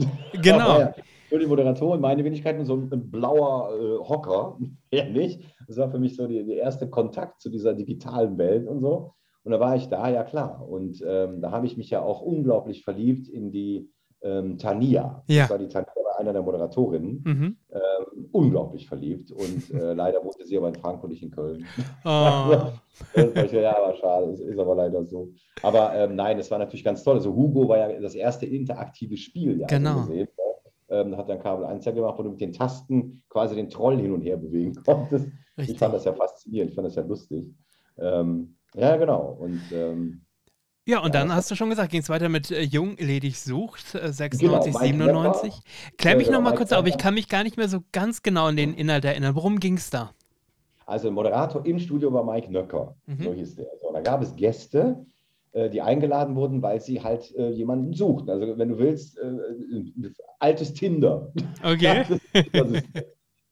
Genau. ja, nur die Moderatorin, meine Wenigkeit und so ein blauer äh, Hocker, ja nicht. Das war für mich so der erste Kontakt zu dieser digitalen Welt und so. Und da war ich da, ja klar. Und ähm, da habe ich mich ja auch unglaublich verliebt in die ähm, Tania. Ja. Das war die Tania einer der Moderatorinnen, Mhm. ähm, unglaublich verliebt. Und äh, leider wohnte sie aber in Frankfurt, nicht in Köln. Oh. Ja, aber schade, es ist aber leider so. Aber ähm, nein, es war natürlich ganz toll. Also Hugo war ja das erste interaktive Spiel, ja, Genau. gesehen. Ne? Ähm, hat dann Kabel 1 ja gemacht, wo du mit den Tasten quasi den Troll hin und her bewegen konntest. Ich Richtig. fand das ja faszinierend, ich fand das ja lustig. Ähm, ja, genau. Und ähm, Ja, und dann das hast du schon gesagt, ging es weiter mit äh, Jung, ledig sucht, äh, 96, Genau, Mike 97. Klär mich noch mal Mike kurz auf, ich kann mich gar nicht mehr so ganz genau an den Inhalt erinnern. Worum ging es da? Also Moderator im Studio war Mike Nöcker, Mhm. so hieß der. So, und da gab es Gäste, äh, die eingeladen wurden, weil sie halt äh, jemanden suchten. Also wenn du willst, äh, äh, altes Tinder. Okay. Das ist,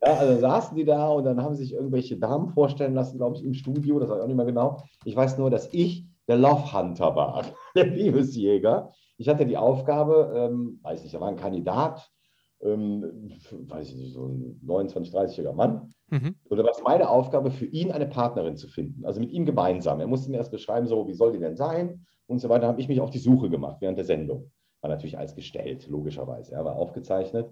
ja, also saßen die da und dann haben sich irgendwelche Damen vorstellen lassen, glaube ich, im Studio, das weiß ich auch nicht mehr genau. Ich weiß nur, dass ich der Love Hunter war, der Liebesjäger. Ich hatte die Aufgabe, ähm, weiß nicht, da war ein Kandidat, ähm, weiß ich nicht, so ein 29, 30-jähriger Mann. Mhm. Oder war es meine Aufgabe, für ihn eine Partnerin zu finden, also mit ihm gemeinsam. Er musste mir erst beschreiben, so, wie soll die denn sein und so weiter. Da habe ich mich auf die Suche gemacht während der Sendung. War natürlich als gestellt, logischerweise. Er war aufgezeichnet,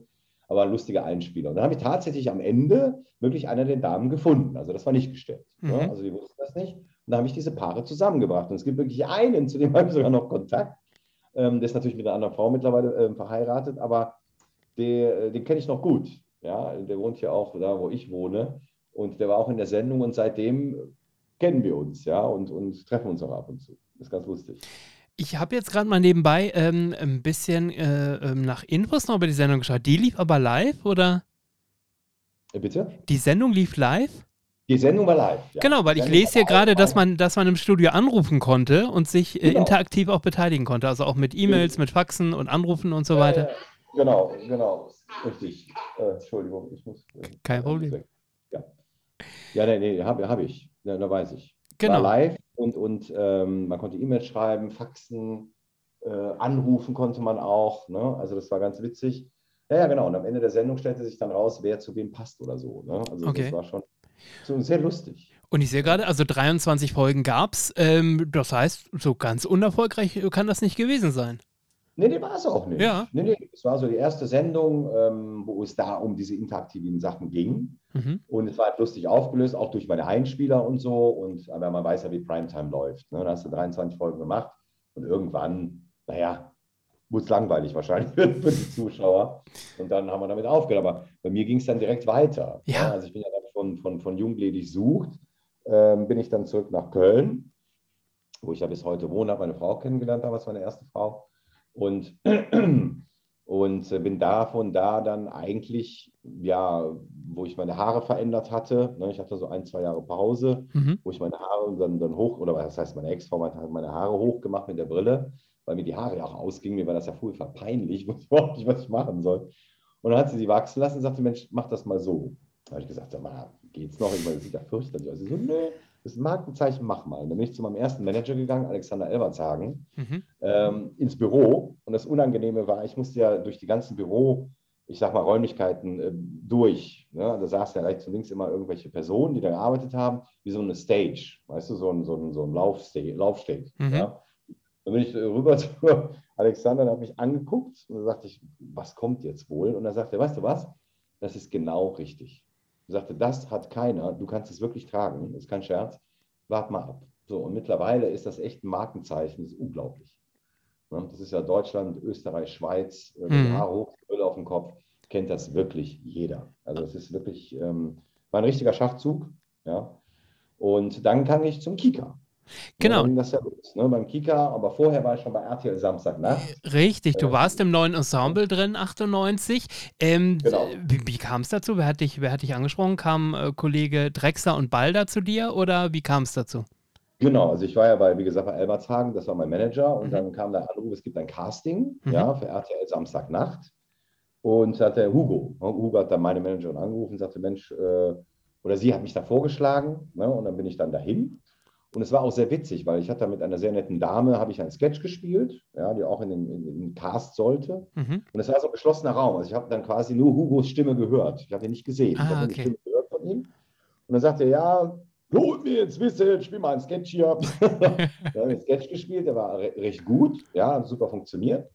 aber ein lustiger Einspieler. Und dann habe ich tatsächlich am Ende wirklich einer der Damen gefunden. Also das war nicht gestellt. Mhm. Ja, also die wussten das nicht. Und da habe ich diese Paare zusammengebracht. Und es gibt wirklich einen, zu dem habe ich sogar noch Kontakt. Ähm, der ist natürlich mit einer anderen Frau mittlerweile ähm, verheiratet, aber der, äh, den kenne ich noch gut. Ja, der wohnt ja auch da, wo ich wohne. Und der war auch in der Sendung und seitdem kennen wir uns, ja, und, und treffen uns auch ab und zu. Das ist ganz lustig. Ich habe jetzt gerade mal nebenbei ähm, ein bisschen äh, ähm, nach Infos noch über die Sendung geschaut. Die lief aber live oder? Äh, bitte? Die Sendung lief live? Die Sendung war live. Ja. Genau, weil ich lese hier gerade, dass man, dass man im Studio anrufen konnte und sich äh, Genau. interaktiv auch beteiligen konnte. Also auch mit E-Mails, mit Faxen und Anrufen und so weiter. Äh, genau, genau. Richtig. Äh, Entschuldigung, ich muss. äh, Kein Problem. Ja, ja nee, nee, habe hab ich. Ja, da weiß ich. Genau. War live und, und ähm, man konnte E-Mails schreiben, faxen, äh, anrufen konnte man auch. Ne? Also das war ganz witzig. Ja, ja, genau. Und am Ende der Sendung stellte sich dann raus, wer zu wem passt oder so. Ne? Also Okay. das war schon so sehr lustig. Und ich sehe gerade, also 23 Folgen gab es. Ähm, das heißt, so ganz unerfolgreich kann das nicht gewesen sein. Nee, nee, war es auch nicht. Ja. Nee, nee, es war so die erste Sendung, ähm, wo es da um diese interaktiven Sachen ging. Mhm. Und es war halt lustig aufgelöst, auch durch meine Einspieler und so. Und aber man weiß ja, wie Primetime läuft. Ne? Da hast du 23 Folgen gemacht und irgendwann, naja, wurde es langweilig wahrscheinlich für, die Zuschauer. Und dann haben wir damit aufgehört. Aber bei mir ging es dann direkt weiter. Ja. Ne? Also ich bin ja von, von, von Jungledig sucht, ähm, bin ich dann zurück nach Köln, wo ich ja bis heute wohne, habe meine Frau kennengelernt, damals meine erste Frau. Und, und äh, bin da von da dann eigentlich, ja, wo ich meine Haare verändert hatte. Ne, ich hatte so ein, zwei Jahre Pause, Mhm. wo ich meine Haare dann, dann hoch, oder was heißt, meine Ex-Frau hat meine Haare hochgemacht mit der Brille, weil mir die Haare ja auch ausgingen. Mir war das ja furchtbar peinlich, wusste überhaupt nicht, was ich machen soll. Und dann hat sie sie wachsen lassen und sagte, Mensch, mach das mal so. Da habe ich gesagt, sag mal, geht's noch? Ich meine, das sieht ja fürchterlich aus. Sie so, nö, das ist ein Markenzeichen, mach mal. Und dann bin ich zu meinem ersten Manager gegangen, Alexander Elbertshagen, Mhm. ähm, ins Büro. Und das Unangenehme war, ich musste ja durch die ganzen Büro, ich sag mal, Räumlichkeiten äh, durch. Ne? Da saßen ja rechts und links immer irgendwelche Personen, die da gearbeitet haben, wie so eine Stage, weißt du, so ein, so ein, so ein Laufsteg. Laufsteg Mhm. ja? Dann bin ich äh, rüber zu Alexander und habe mich angeguckt und dann sagte ich, was kommt jetzt wohl? Und dann sagte er, weißt du was? Das ist genau richtig. Er sagte, das hat keiner, du kannst es wirklich tragen, ist kein Scherz, wart mal ab. So, und mittlerweile ist das echt ein Markenzeichen, das ist unglaublich. Ne? Das ist ja Deutschland, Österreich, Schweiz, äh, Mhm. Haare hoch, Brille auf dem Kopf, kennt das wirklich jeder. Also es ist wirklich, ähm, war ein richtiger Schachzug, ja. Und dann kam ich zum Kika. Genau. Ja, das ja los, ne? Beim Kika, aber vorher war ich schon bei RTL Samstagnacht. Richtig, du Äh, warst im neuen Ensemble drin, 98. Ähm, Genau. Wie, wie kam es dazu? Wer hat, dich, wer hat dich angesprochen? Kam äh, Kollege Drexler und Balder zu dir oder wie kam es dazu? Genau, also ich war ja bei, wie gesagt, bei Elbertshagen, das war mein Manager und Mhm. dann kam der Anruf, es gibt ein Casting, Mhm. ja, für RTL Samstagnacht und hat der Hugo, ne, Hugo hat dann meine Managerin angerufen und sagte, Mensch, äh, oder sie hat mich da vorgeschlagen ne, und dann bin ich dann dahin und es war auch sehr witzig, weil ich hatte da mit einer sehr netten Dame, habe ich einen Sketch gespielt, ja, die auch in den, in den Cast sollte Mhm. und es war so ein geschlossener Raum, also ich habe dann quasi nur Hugos Stimme gehört, ich habe ihn nicht gesehen, ich Ah, habe nur die okay. Stimme gehört von ihm und dann sagte er, ja, holt mir jetzt Wissen, spiel mal einen Sketch hier. Wir haben einen Sketch gespielt, der war re recht gut, ja, hat super funktioniert.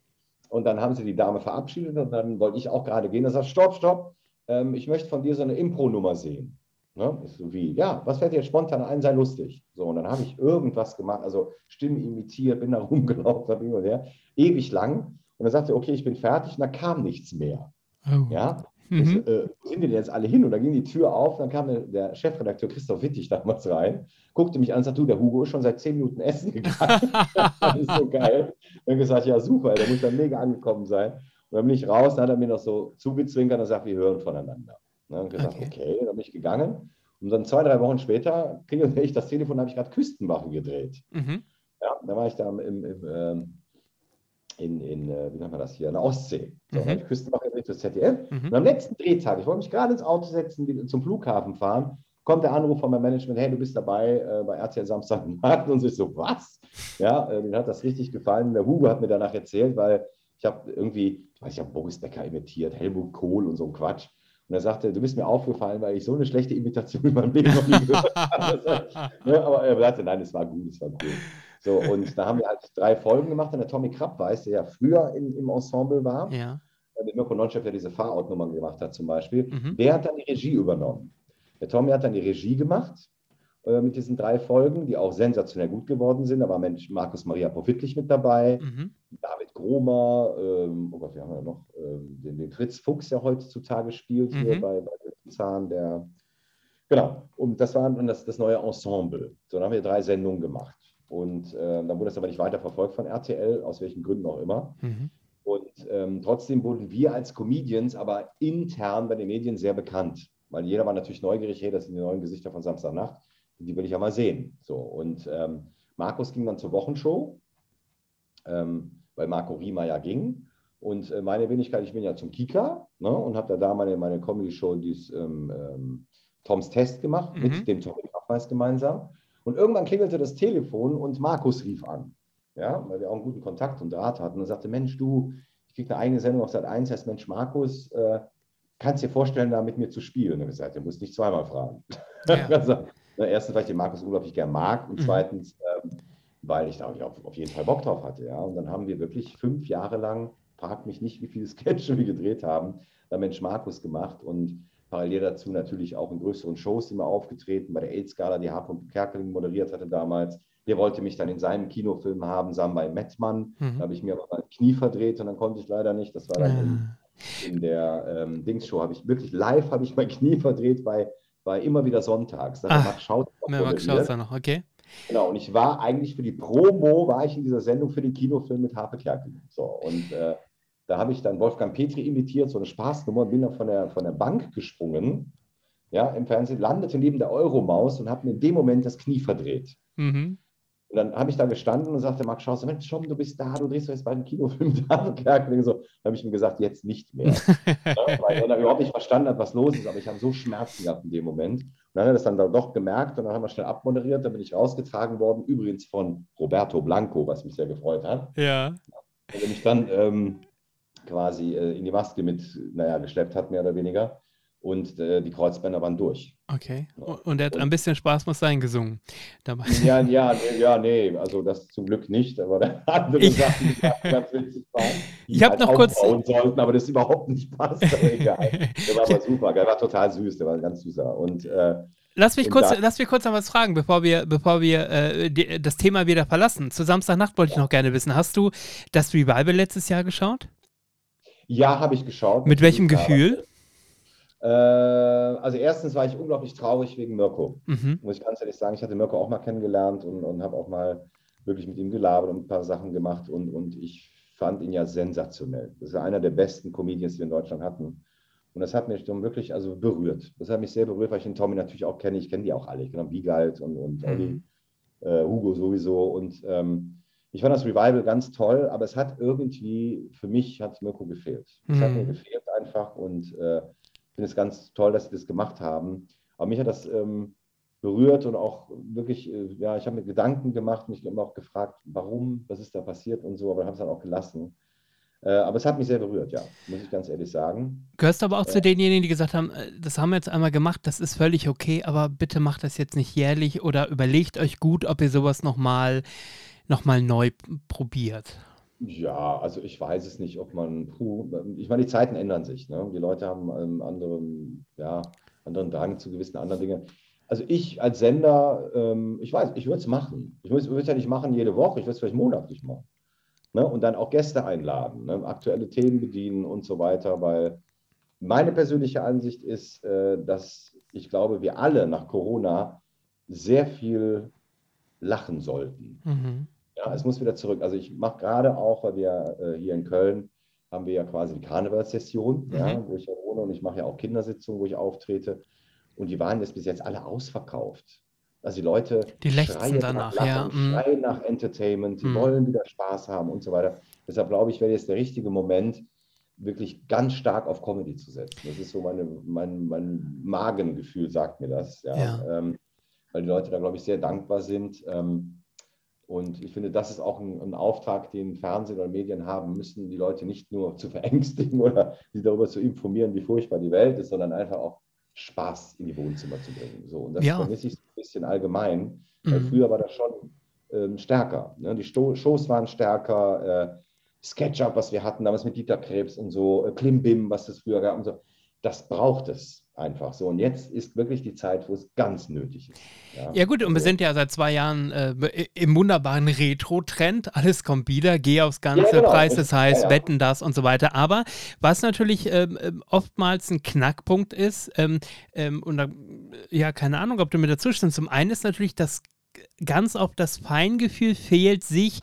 Und dann haben sie die Dame verabschiedet und dann wollte ich auch gerade gehen. Da sagt, stopp, stopp, ähm, ich möchte von dir so eine Impro-Nummer sehen. Ne? Ich so wie, ja, was fällt dir spontan ein, sei lustig. So, und dann habe ich irgendwas gemacht, also Stimme imitiert, bin da rumgelaufen, hin und her, ewig lang. Und dann sagte er, okay, ich bin fertig, und da kam nichts mehr. Oh. Ja, Mhm. Ich, äh, sind die denn jetzt alle hin? Und dann ging die Tür auf, dann kam der, der Chefredakteur Christoph Wittig damals rein, guckte mich an und sagte, du, der Hugo ist schon seit zehn Minuten essen gegangen. das ist so geil. Und dann gesagt, ja super, der muss dann mega angekommen sein. Und dann bin ich raus, dann hat er mir noch so zugezwinkert und sagt, wir hören voneinander. Und dann gesagt, okay. okay, dann bin ich gegangen. Und dann zwei, drei Wochen später klingelte ich das Telefon, habe ich gerade Küstenwachen gedreht. Mhm. Ja, da war ich da im, im, ähm, in, in äh, wie nennt man das hier, in der Ostsee. So, mhm. habe ich Küstenwache gedreht fürs ZDF. Mhm. Und am letzten Drehtag, ich wollte mich gerade ins Auto setzen, zum Flughafen fahren, kommt der Anruf von meinem Management, hey, du bist dabei äh, bei RTL Samstagnacht. Und ich so, was? Ja, äh, denen hat das richtig gefallen. Der Hugo hat mir danach erzählt, weil ich habe irgendwie, ich weiß, ich habe Boris Becker imitiert, Helmut Kohl und so ein Quatsch. Und er sagte, du bist mir aufgefallen, weil ich so eine schlechte Imitation in meinem Leben noch nie gehört habe. Ne, aber er sagte, nein, es war gut, es war cool. So, und da haben wir halt drei Folgen gemacht. Und der Tommy Krapp weiß, der ja früher in, im Ensemble war, ja. mit Mirko Nonchef, der diese Fahrortnummern gemacht hat zum Beispiel, mhm. der hat dann die Regie übernommen. Der Tommy hat dann die Regie gemacht äh, mit diesen drei Folgen, die auch sensationell gut geworden sind. Da war Mensch Markus Maria Profitlich mit dabei, mhm. Gromer, ähm, oh Gott, wir haben ja noch ähm, den, den, Fritz Fuchs, der heutzutage spielt mhm. hier bei, bei Zahn, der Genau, und das war dann das, das neue Ensemble. So, dann haben wir drei Sendungen gemacht. Und äh, dann wurde es aber nicht weiter verfolgt von RTL, aus welchen Gründen auch immer. Mhm. Und ähm, trotzdem wurden wir als Comedians aber intern bei den Medien sehr bekannt, weil jeder war natürlich neugierig, hey, das sind die neuen Gesichter von Samstagnacht, die will ich ja mal sehen. So, und ähm, Markus ging dann zur Wochenshow, ähm, weil Marco Rima ja ging. Und äh, meine Wenigkeit, ich bin ja zum Kika ne, und habe da, da meine, meine Comedy-Show, die ähm, ähm, Toms Test gemacht, mhm. mit dem Tommy Nachweis gemeinsam. Und irgendwann klingelte das Telefon und Markus rief an. Ja, weil wir auch einen guten Kontakt und Draht hatten und sagte: Mensch, du, ich kriege eine eigene Sendung auf Sat 1, heißt Mensch, Markus, äh, kannst dir vorstellen, da mit mir zu spielen? Und ich gesagt, du musst nicht zweimal fragen. Ja. also, erstens, weil ich den Markus unglaublich gern mag und mhm. zweitens, weil ich da auf, auf jeden Fall Bock drauf hatte. Ja. Und dann haben wir wirklich fünf Jahre lang, frag mich nicht, wie viele Sketche wir gedreht haben, da Mensch Markus gemacht und Parallel dazu natürlich auch in größeren Shows immer aufgetreten, bei der AIDS-Gala, die H. Kerkeling moderiert hatte damals. Der wollte mich dann in seinem Kinofilm haben, zusammen bei Mettmann. Mhm. Da habe ich mir aber mein Knie verdreht und dann konnte ich leider nicht. Das war dann in, in der ähm, Dings-Show, habe ich wirklich live habe ich mein Knie verdreht bei, bei immer wieder sonntags. Da Ach, Max Schautzer Max noch, okay. Genau, und ich war eigentlich für die Promo, war ich in dieser Sendung für den Kinofilm mit Harpe Kerkeling. So, und äh, da habe ich dann Wolfgang Petri imitiert, so eine Spaßnummer, bin dann von der, von der Bank gesprungen, ja, im Fernsehen, landete neben der Euromaus und habe mir in dem Moment das Knie verdreht. Mhm. Und dann habe ich da gestanden und sagte, Marc Schaus, Mensch, Schom, du bist da, du drehst doch jetzt bald einen Kinofilm da. Und so, habe ich ihm gesagt, jetzt nicht mehr. ja, weil er überhaupt nicht verstanden hat, was los ist, aber ich habe so Schmerzen gehabt in dem Moment. Dann hat er das dann doch gemerkt und dann haben wir schnell abmoderiert, dann bin ich rausgetragen worden, übrigens von Roberto Blanco, was mich sehr gefreut hat. Ja. Und wenn ich dann ähm, quasi äh, in die Maske mit, naja, geschleppt hat, mehr oder weniger. Und äh, die Kreuzbänder waren durch. Okay. Und er hat und, ein bisschen Spaß muss sein gesungen. Dabei. Ja, ja, ja, nee, also das zum Glück nicht, aber da andere ich, Sachen, die ganz witzig waren, die ich habe halt noch kurz sollten, aber das überhaupt nicht passt. Aber egal. Der war aber super, der war total süß, der war ganz süßer. Und äh, Lass mich, kurz, lass mich kurz noch was fragen, bevor wir, bevor wir äh, die, das Thema wieder verlassen. Zu Samstagnacht wollte ich noch gerne wissen. Hast du das Revival letztes Jahr geschaut? Ja, habe ich geschaut. Mit welchem Gefühl? Äh, also erstens war ich unglaublich traurig wegen Mirko. Mhm. Muss ich ganz ehrlich sagen, ich hatte Mirko auch mal kennengelernt und, und habe auch mal wirklich mit ihm gelabert und ein paar Sachen gemacht und, und ich fand ihn ja sensationell. Das ist einer der besten Comedians, die wir in Deutschland hatten. Und das hat mich dann wirklich also berührt. Das hat mich sehr berührt, weil ich den Tommy natürlich auch kenne. Ich kenne die auch alle. Ich kenne Wiegald und, und mhm. Olli, äh, Hugo sowieso. Und ähm, ich fand das Revival ganz toll, aber es hat irgendwie, für mich hat Mirko gefehlt. Es mhm. hat mir gefehlt einfach und äh, finde es ganz toll, dass sie das gemacht haben. Aber mich hat das ähm, berührt und auch wirklich, äh, ja, ich habe mir Gedanken gemacht, mich immer auch gefragt, warum, was ist da passiert und so, aber habe es dann auch gelassen. Äh, aber es hat mich sehr berührt, ja, muss ich ganz ehrlich sagen. Gehörst du aber auch äh, zu denjenigen, die gesagt haben, äh, das haben wir jetzt einmal gemacht, das ist völlig okay, aber bitte macht das jetzt nicht jährlich oder überlegt euch gut, ob ihr sowas nochmal mal nochmal neu probiert? Ja, also ich weiß es nicht, ob man, puh, ich meine, die Zeiten ändern sich. Ne? Die Leute haben einen anderen, ja, anderen Drang zu gewissen anderen Dingen. Also ich als Sender, ähm, ich weiß, ich würde es machen. Ich würde es ja nicht machen jede Woche, ich würde es vielleicht monatlich machen. Ne? Und dann auch Gäste einladen, ne? aktuelle Themen bedienen und so weiter, weil meine persönliche Ansicht ist, äh, dass ich glaube, wir alle nach Corona sehr viel lachen sollten. Mhm. Ja, es muss wieder zurück. Also ich mache gerade auch, weil wir äh, hier in Köln haben wir ja quasi die Karnevalssession, mhm. ja, wo ich ja wohne und ich mache ja auch Kindersitzungen, wo ich auftrete. Und die waren jetzt bis jetzt alle ausverkauft. Also die Leute die schreien danach, nach ja. Mhm. schreien nach Entertainment, die mhm. wollen wieder Spaß haben und so weiter. Deshalb glaube ich, wäre jetzt der richtige Moment, wirklich ganz stark auf Comedy zu setzen. Das ist so meine, mein, mein Magengefühl, sagt mir das. Ja. ja. Ähm, weil die Leute da, glaube ich, sehr dankbar sind. Ähm, und ich finde, das ist auch ein, ein, Auftrag, den Fernsehen oder Medien haben müssen, die Leute nicht nur zu verängstigen oder sie darüber zu informieren, wie furchtbar die Welt ist, sondern einfach auch Spaß in die Wohnzimmer zu bringen. So, und das ja. vermisse ich so ein bisschen allgemein. Mhm. Weil früher war das schon ähm, stärker. Ne? Die Sto Shows waren stärker, äh, SketchUp, was wir hatten damals mit Dieter Krebs und so, äh, Klimbim, was es früher gab und so. Das braucht es einfach so. Und jetzt ist wirklich die Zeit, wo es ganz nötig ist. Ja, ja gut, und wir also sind ja seit zwei Jahren äh, im wunderbaren Retro-Trend. Alles kommt wieder, geh aufs ganze ja, genau. Preis, das heißt, ja, wetten das und so weiter. Aber was natürlich ähm, ähm, oftmals ein Knackpunkt ist, ähm, ähm, und da, ja, keine Ahnung, ob du mir dazu stimmst. Zum einen ist natürlich, dass ganz oft das Feingefühl fehlt, sich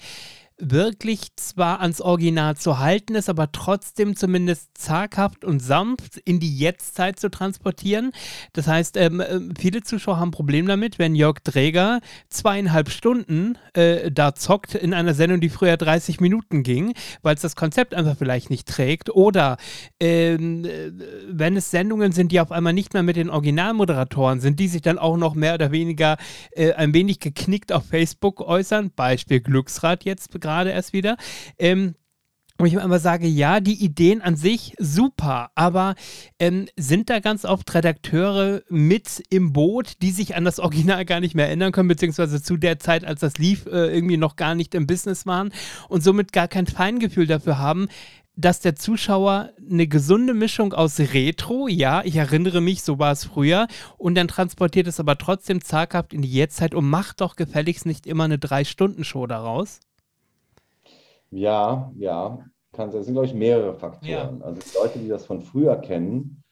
wirklich zwar ans Original zu halten ist, aber trotzdem zumindest zaghaft und sanft in die Jetztzeit zu transportieren. Das heißt, ähm, ähm viele Zuschauer haben ein Problem damit, wenn Jörg Träger zweieinhalb Stunden äh, da zockt in einer Sendung, die früher 30 Minuten ging, weil es das Konzept einfach vielleicht nicht trägt. Oder ähm, äh, wenn es Sendungen sind, die auf einmal nicht mehr mit den Originalmoderatoren sind, die sich dann auch noch mehr oder weniger äh, ein wenig geknickt auf Facebook äußern. Beispiel Glücksrad jetzt gerade gerade erst wieder. Ähm, wo ich immer sage, ja, die Ideen an sich super, aber ähm, sind da ganz oft Redakteure mit im Boot, die sich an das Original gar nicht mehr erinnern können, beziehungsweise zu der Zeit, als das lief, äh, irgendwie noch gar nicht im Business waren und somit gar kein Feingefühl dafür haben, dass der Zuschauer eine gesunde Mischung aus Retro, ja, ich erinnere mich, so war es früher, und dann transportiert es aber trotzdem zaghaft in die Jetztzeit und macht doch gefälligst nicht immer eine Drei-Stunden-Show daraus. Ja, ja, kann Das sind, glaube ich, mehrere Faktoren. Ja. Also die Leute, die das von früher kennen,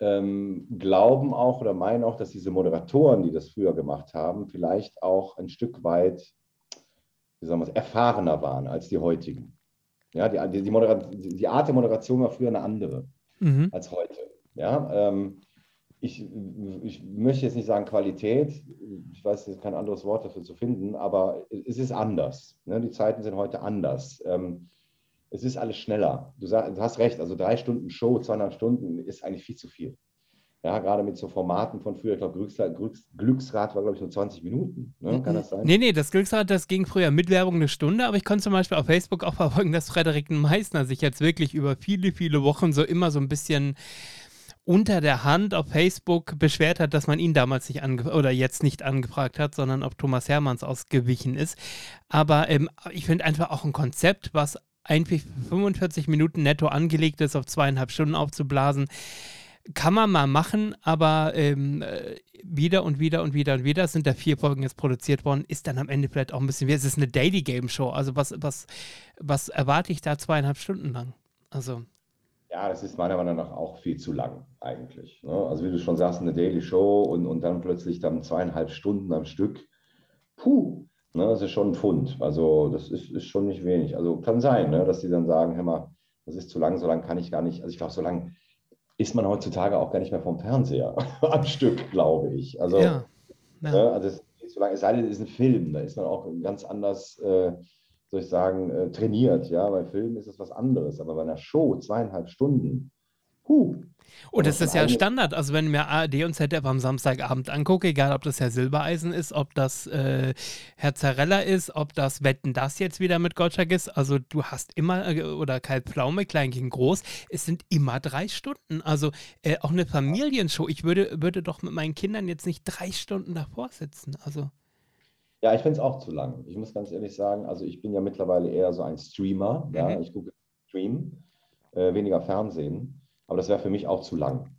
ähm, glauben auch oder meinen auch, dass diese Moderatoren, die das früher gemacht haben, vielleicht auch ein Stück weit, wie sagen wir erfahrener waren als die heutigen. Ja, die, die, die, die Art der Moderation war früher eine andere mhm. als heute. Ja, ähm, ich, ich möchte jetzt nicht sagen Qualität, ich weiß jetzt kein anderes Wort dafür zu finden, aber es ist anders. Ne? Die Zeiten sind heute anders. Ähm, es ist alles schneller. Du, sag, du, hast recht, also drei Stunden Show, zweieinhalb Stunden ist eigentlich viel zu viel. Ja, gerade mit so Formaten von früher, ich glaube, Glücksrad, Glücksrad war, glaube ich, nur 20 Minuten. Ne? Kann das sein? Nee, nee, das Glücksrad, das ging früher mit Werbung eine Stunde, aber ich konnte zum Beispiel auf Facebook auch verfolgen, dass Frederik Meissner sich jetzt wirklich über viele, viele Wochen so immer so ein bisschen unter der Hand auf Facebook beschwert hat, dass man ihn damals nicht ange oder jetzt nicht angefragt hat, sondern ob Thomas Hermanns ausgewichen ist. Aber ähm, ich finde einfach auch ein Konzept, was eigentlich 45 Minuten netto angelegt ist, auf zweieinhalb Stunden aufzublasen. Kann man mal machen, aber ähm, äh, wieder und wieder und wieder und wieder sind da vier Folgen jetzt produziert worden, ist dann am Ende vielleicht auch ein bisschen wie, es ist eine Daily Game Show. Also was, was, was erwarte ich da zweieinhalb Stunden lang? Also ja, das ist meiner Meinung nach auch viel zu lang eigentlich. Ne? Also wie du schon sagst, eine Daily Show und, und dann plötzlich dann zweieinhalb Stunden am Stück. Puh, ne? das ist schon ein Pfund. Also das ist, ist schon nicht wenig. Also kann sein, ne? dass die dann sagen, hör mal, das ist zu lang, so lang kann ich gar nicht. Also ich glaube, so lang ist man heutzutage auch gar nicht mehr vom Fernseher am Stück, glaube ich. Also, ja. Ja. Ne? also es, so lang, es sei denn, es ist ein Film, da ist man auch ganz anders. Äh, soll ich sagen, äh, trainiert. Ja, bei Filmen ist es was anderes, aber bei einer Show zweieinhalb Stunden, huh. Und das ist ja Standard. Also, wenn ich mir ARD und ZDF am Samstagabend angucke, egal ob das Herr Silbereisen ist, ob das äh, Herr Zarella ist, ob das Wetten das jetzt wieder mit Gottschalk ist, also du hast immer, äh, oder Kai Pflaume, klein gegen groß, es sind immer drei Stunden. Also äh, auch eine Familienshow. Ich würde, würde doch mit meinen Kindern jetzt nicht drei Stunden davor sitzen. Also. Ja, ich finde es auch zu lang. Ich muss ganz ehrlich sagen, also ich bin ja mittlerweile eher so ein Streamer. Mhm. Ja, ich gucke Stream, äh, weniger Fernsehen. Aber das wäre für mich auch zu lang.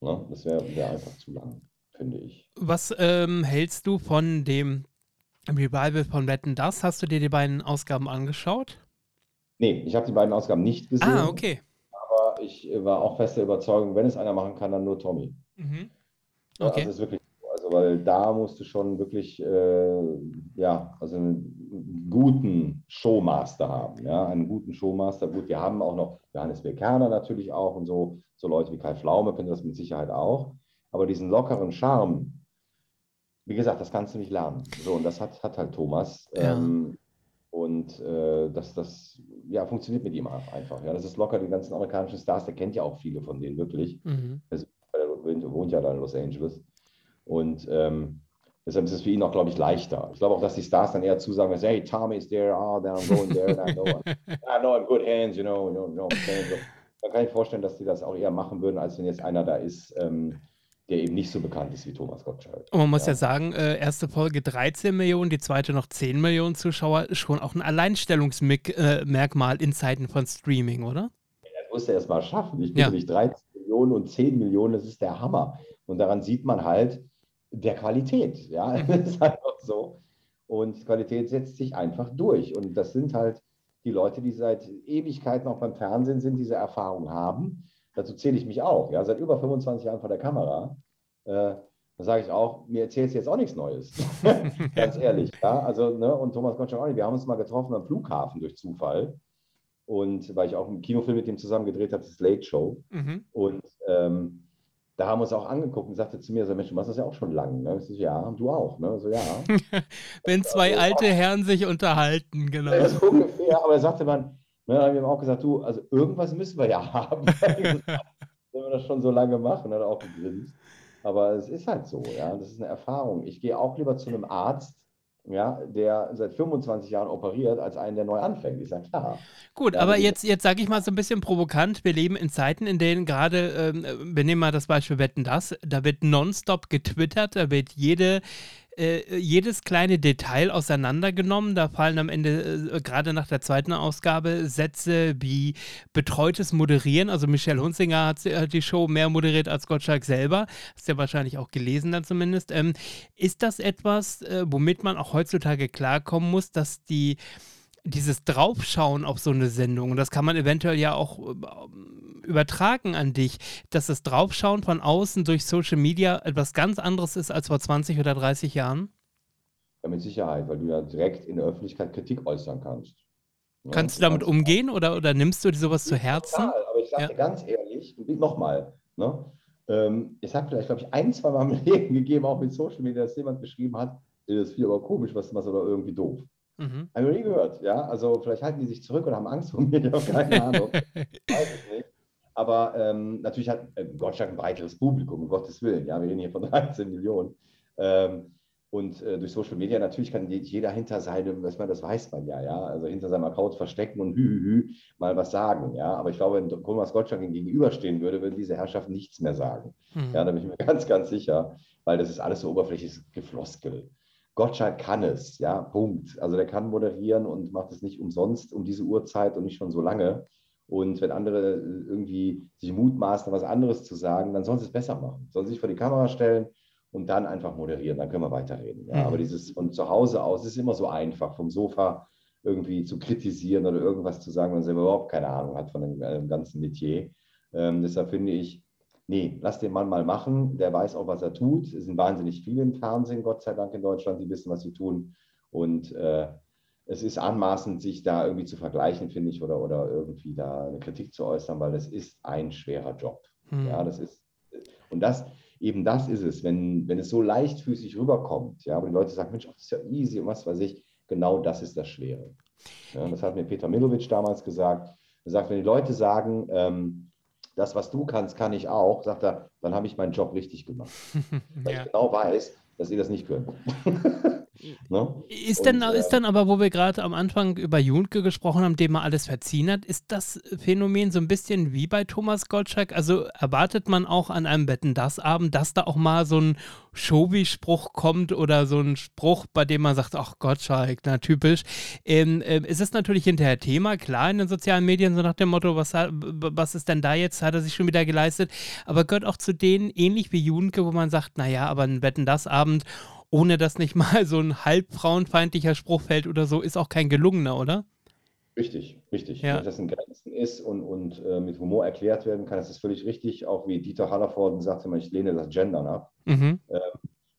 Ne? Das wäre wär einfach zu lang, finde ich. Was ähm, hältst du von dem Revival von Wetten Das? Hast du dir die beiden Ausgaben angeschaut? Nee, ich habe die beiden Ausgaben nicht gesehen. Ah, okay. Aber ich war auch fest der Überzeugung, wenn es einer machen kann, dann nur Tommy. Mhm. Okay. Also, ist wirklich, also weil da musst du schon wirklich äh, ja, also einen guten Showmaster haben. Ja? Einen guten Showmaster. Gut, wir haben auch noch Johannes B. Kerner natürlich auch und so, so Leute wie Kai Flaume können das mit Sicherheit auch. Aber diesen lockeren Charme, wie gesagt, das kannst du nicht lernen. So, und das hat, hat halt Thomas. Ja. Ähm, und äh, das, das ja, funktioniert mit ihm einfach. Ja. Das ist locker, die ganzen amerikanischen Stars, der kennt ja auch viele von denen wirklich. Mhm. Er wohnt ja da in Los Angeles. Und ähm, deshalb ist es für ihn auch, glaube ich, leichter. Ich glaube auch, dass die Stars dann eher zusagen, hey, Tommy is there, oh, then I'm going there, I know, I know I'm good hands, you know, you know, you know so. Dann kann ich vorstellen, dass die das auch eher machen würden, als wenn jetzt einer da ist, ähm, der eben nicht so bekannt ist wie Thomas Gottschalk. Und man muss ja, ja sagen, äh, erste Folge 13 Millionen, die zweite noch 10 Millionen Zuschauer, ist schon auch ein Alleinstellungsmerkmal in Zeiten von Streaming, oder? Ja, das musst du erst mal schaffen. Ich bin ja. nicht 13 Millionen und 10 Millionen, das ist der Hammer. Und daran sieht man halt der Qualität. Ja, das ist einfach so. Und Qualität setzt sich einfach durch. Und das sind halt die Leute, die seit Ewigkeiten auch beim Fernsehen sind, diese Erfahrung haben dazu zähle ich mich auch, ja, seit über 25 Jahren vor der Kamera. Äh, da sage ich auch, mir erzählst du jetzt auch nichts Neues. Ganz ehrlich. Ja? Also, ne, und Thomas Gottschalk auch nicht. Wir haben uns mal getroffen am Flughafen durch Zufall. Und weil ich auch einen Kinofilm mit ihm zusammen gedreht habe, das Late Show. Mhm. Und ähm, da haben wir uns auch angeguckt und sagte zu mir, so Mensch, du machst das ja auch schon lange. Ne? Ich so, ja, du auch. Ne? So, ja. Wenn zwei also, alte Herren sich unterhalten, genau. Ja, so ungefähr, aber sagte man, Ne, dann haben wir auch gesagt, du, also irgendwas müssen wir ja haben. Wenn wir das schon so lange machen, hat er auch gegrinst. Aber es ist halt so, ja, das ist eine Erfahrung. Ich gehe auch lieber zu einem Arzt, ja, der seit 25 Jahren operiert, als einen, der neu anfängt. Ist ja klar. Gut, ja, aber jetzt, jetzt sage ich mal so ein bisschen provokant, wir leben in Zeiten, in denen gerade, ähm, wir nehmen mal das Beispiel Wetten das, da wird nonstop getwittert, da wird jede äh, jedes kleine Detail auseinandergenommen. Da fallen am Ende, äh, gerade nach der zweiten Ausgabe, Sätze wie betreutes Moderieren. Also Michelle Hunzinger hat, hat die Show mehr moderiert als Gottschalk selber. Hast du ja wahrscheinlich auch gelesen dann zumindest. Ähm, ist das etwas, äh, womit man auch heutzutage klarkommen muss, dass die dieses Draufschauen auf so eine Sendung, und das kann man eventuell ja auch äh, übertragen an dich, dass das Draufschauen von außen durch Social Media etwas ganz anderes ist als vor 20 oder 30 Jahren? Ja, mit Sicherheit, weil du ja direkt in der Öffentlichkeit Kritik äußern kannst. Ja, kannst du damit umgehen oder, oder nimmst du dir sowas zu Herzen? Total, aber ich sage ja. dir ganz ehrlich, nochmal, ne? Ähm, es hat vielleicht, glaube ich, ein, zwei Mal im Leben gegeben, auch mit Social Media, dass jemand geschrieben hat, das ist viel aber komisch, was du machst oder irgendwie doof. Mhm. Habe ich noch nie gehört, ja. Also vielleicht halten die sich zurück oder haben Angst vor mir, ich habe keine Ahnung. Weiß es nicht. Aber ähm, natürlich hat äh, Gottschalk ein breiteres Publikum, um Gottes Willen. Ja, wir reden hier von 13 Millionen. Ähm, und äh, durch Social Media natürlich kann jeder hinter seinem, was man, das weiß man ja, ja, also hinter seinem Account verstecken und hü, hü, hü mal was sagen, ja. Aber ich glaube, wenn Thomas Gottschalk ihm gegenüberstehen würde, würden diese Herrschaften nichts mehr sagen. Mhm. Ja, da bin ich mir ganz, ganz sicher, weil das ist alles so oberflächliches Gefloskel. Gottschalk kann es, ja, Punkt. Also der kann moderieren und macht es nicht umsonst um diese Uhrzeit und nicht schon so lange. Und wenn andere irgendwie sich mutmaßen, was anderes zu sagen, dann sollen sie es besser machen. Sollen sie sich vor die Kamera stellen und dann einfach moderieren, dann können wir weiterreden. Ja, mhm. Aber dieses von zu Hause aus ist immer so einfach, vom Sofa irgendwie zu kritisieren oder irgendwas zu sagen, wenn man selber überhaupt keine Ahnung hat von dem, äh, ganzen Metier. Ähm, deshalb finde ich, nee, lass den Mann mal machen, der weiß auch, was er tut. Es sind wahnsinnig viele im Fernsehen, Gott sei Dank in Deutschland, die wissen, was sie tun. Und äh, es ist anmaßend, sich da irgendwie zu vergleichen, finde ich, oder, oder irgendwie da eine Kritik zu äußern, weil das ist ein schwerer Job. Hm. Ja, das ist, und das, eben das ist es, wenn, wenn es so leichtfüßig rüberkommt, ja, wo die Leute sagen, Mensch, das ist ja easy und was weiß ich, genau das ist das Schwere. Ja, das hat mir Peter Milovic damals gesagt. Er sagt, wenn die Leute sagen, ähm, das, was du kannst, kann ich auch, sagt er, dann habe ich meinen Job richtig gemacht. Weil ja. ich genau weiß, dass ihr das nicht könnt. Ne? Ist, und, denn, äh, ist dann aber, wo wir gerade am Anfang über Junke gesprochen haben, dem man alles verziehen hat, ist das Phänomen so ein bisschen wie bei Thomas Gottschalk? Also erwartet man auch an einem Betten das Abend, dass da auch mal so ein Showy-Spruch kommt oder so ein Spruch, bei dem man sagt, ach Gottschalk, na typisch. Ähm, äh, es ist natürlich hinterher Thema, klar in den sozialen Medien, so nach dem Motto, was, was ist denn da jetzt, hat er sich schon wieder geleistet, aber gehört auch zu denen, ähnlich wie Junke, wo man sagt, naja, aber ein Wetten das Abend, ohne dass nicht mal so ein halb frauenfeindlicher Spruch fällt oder so, ist auch kein gelungener, oder? Richtig, richtig. Ja. Wenn das in Grenzen ist und, und äh, mit Humor erklärt werden kann, ist das völlig richtig. Auch wie Dieter Hallervorden sagte, ich lehne das Gendern ab. Mhm. Ähm,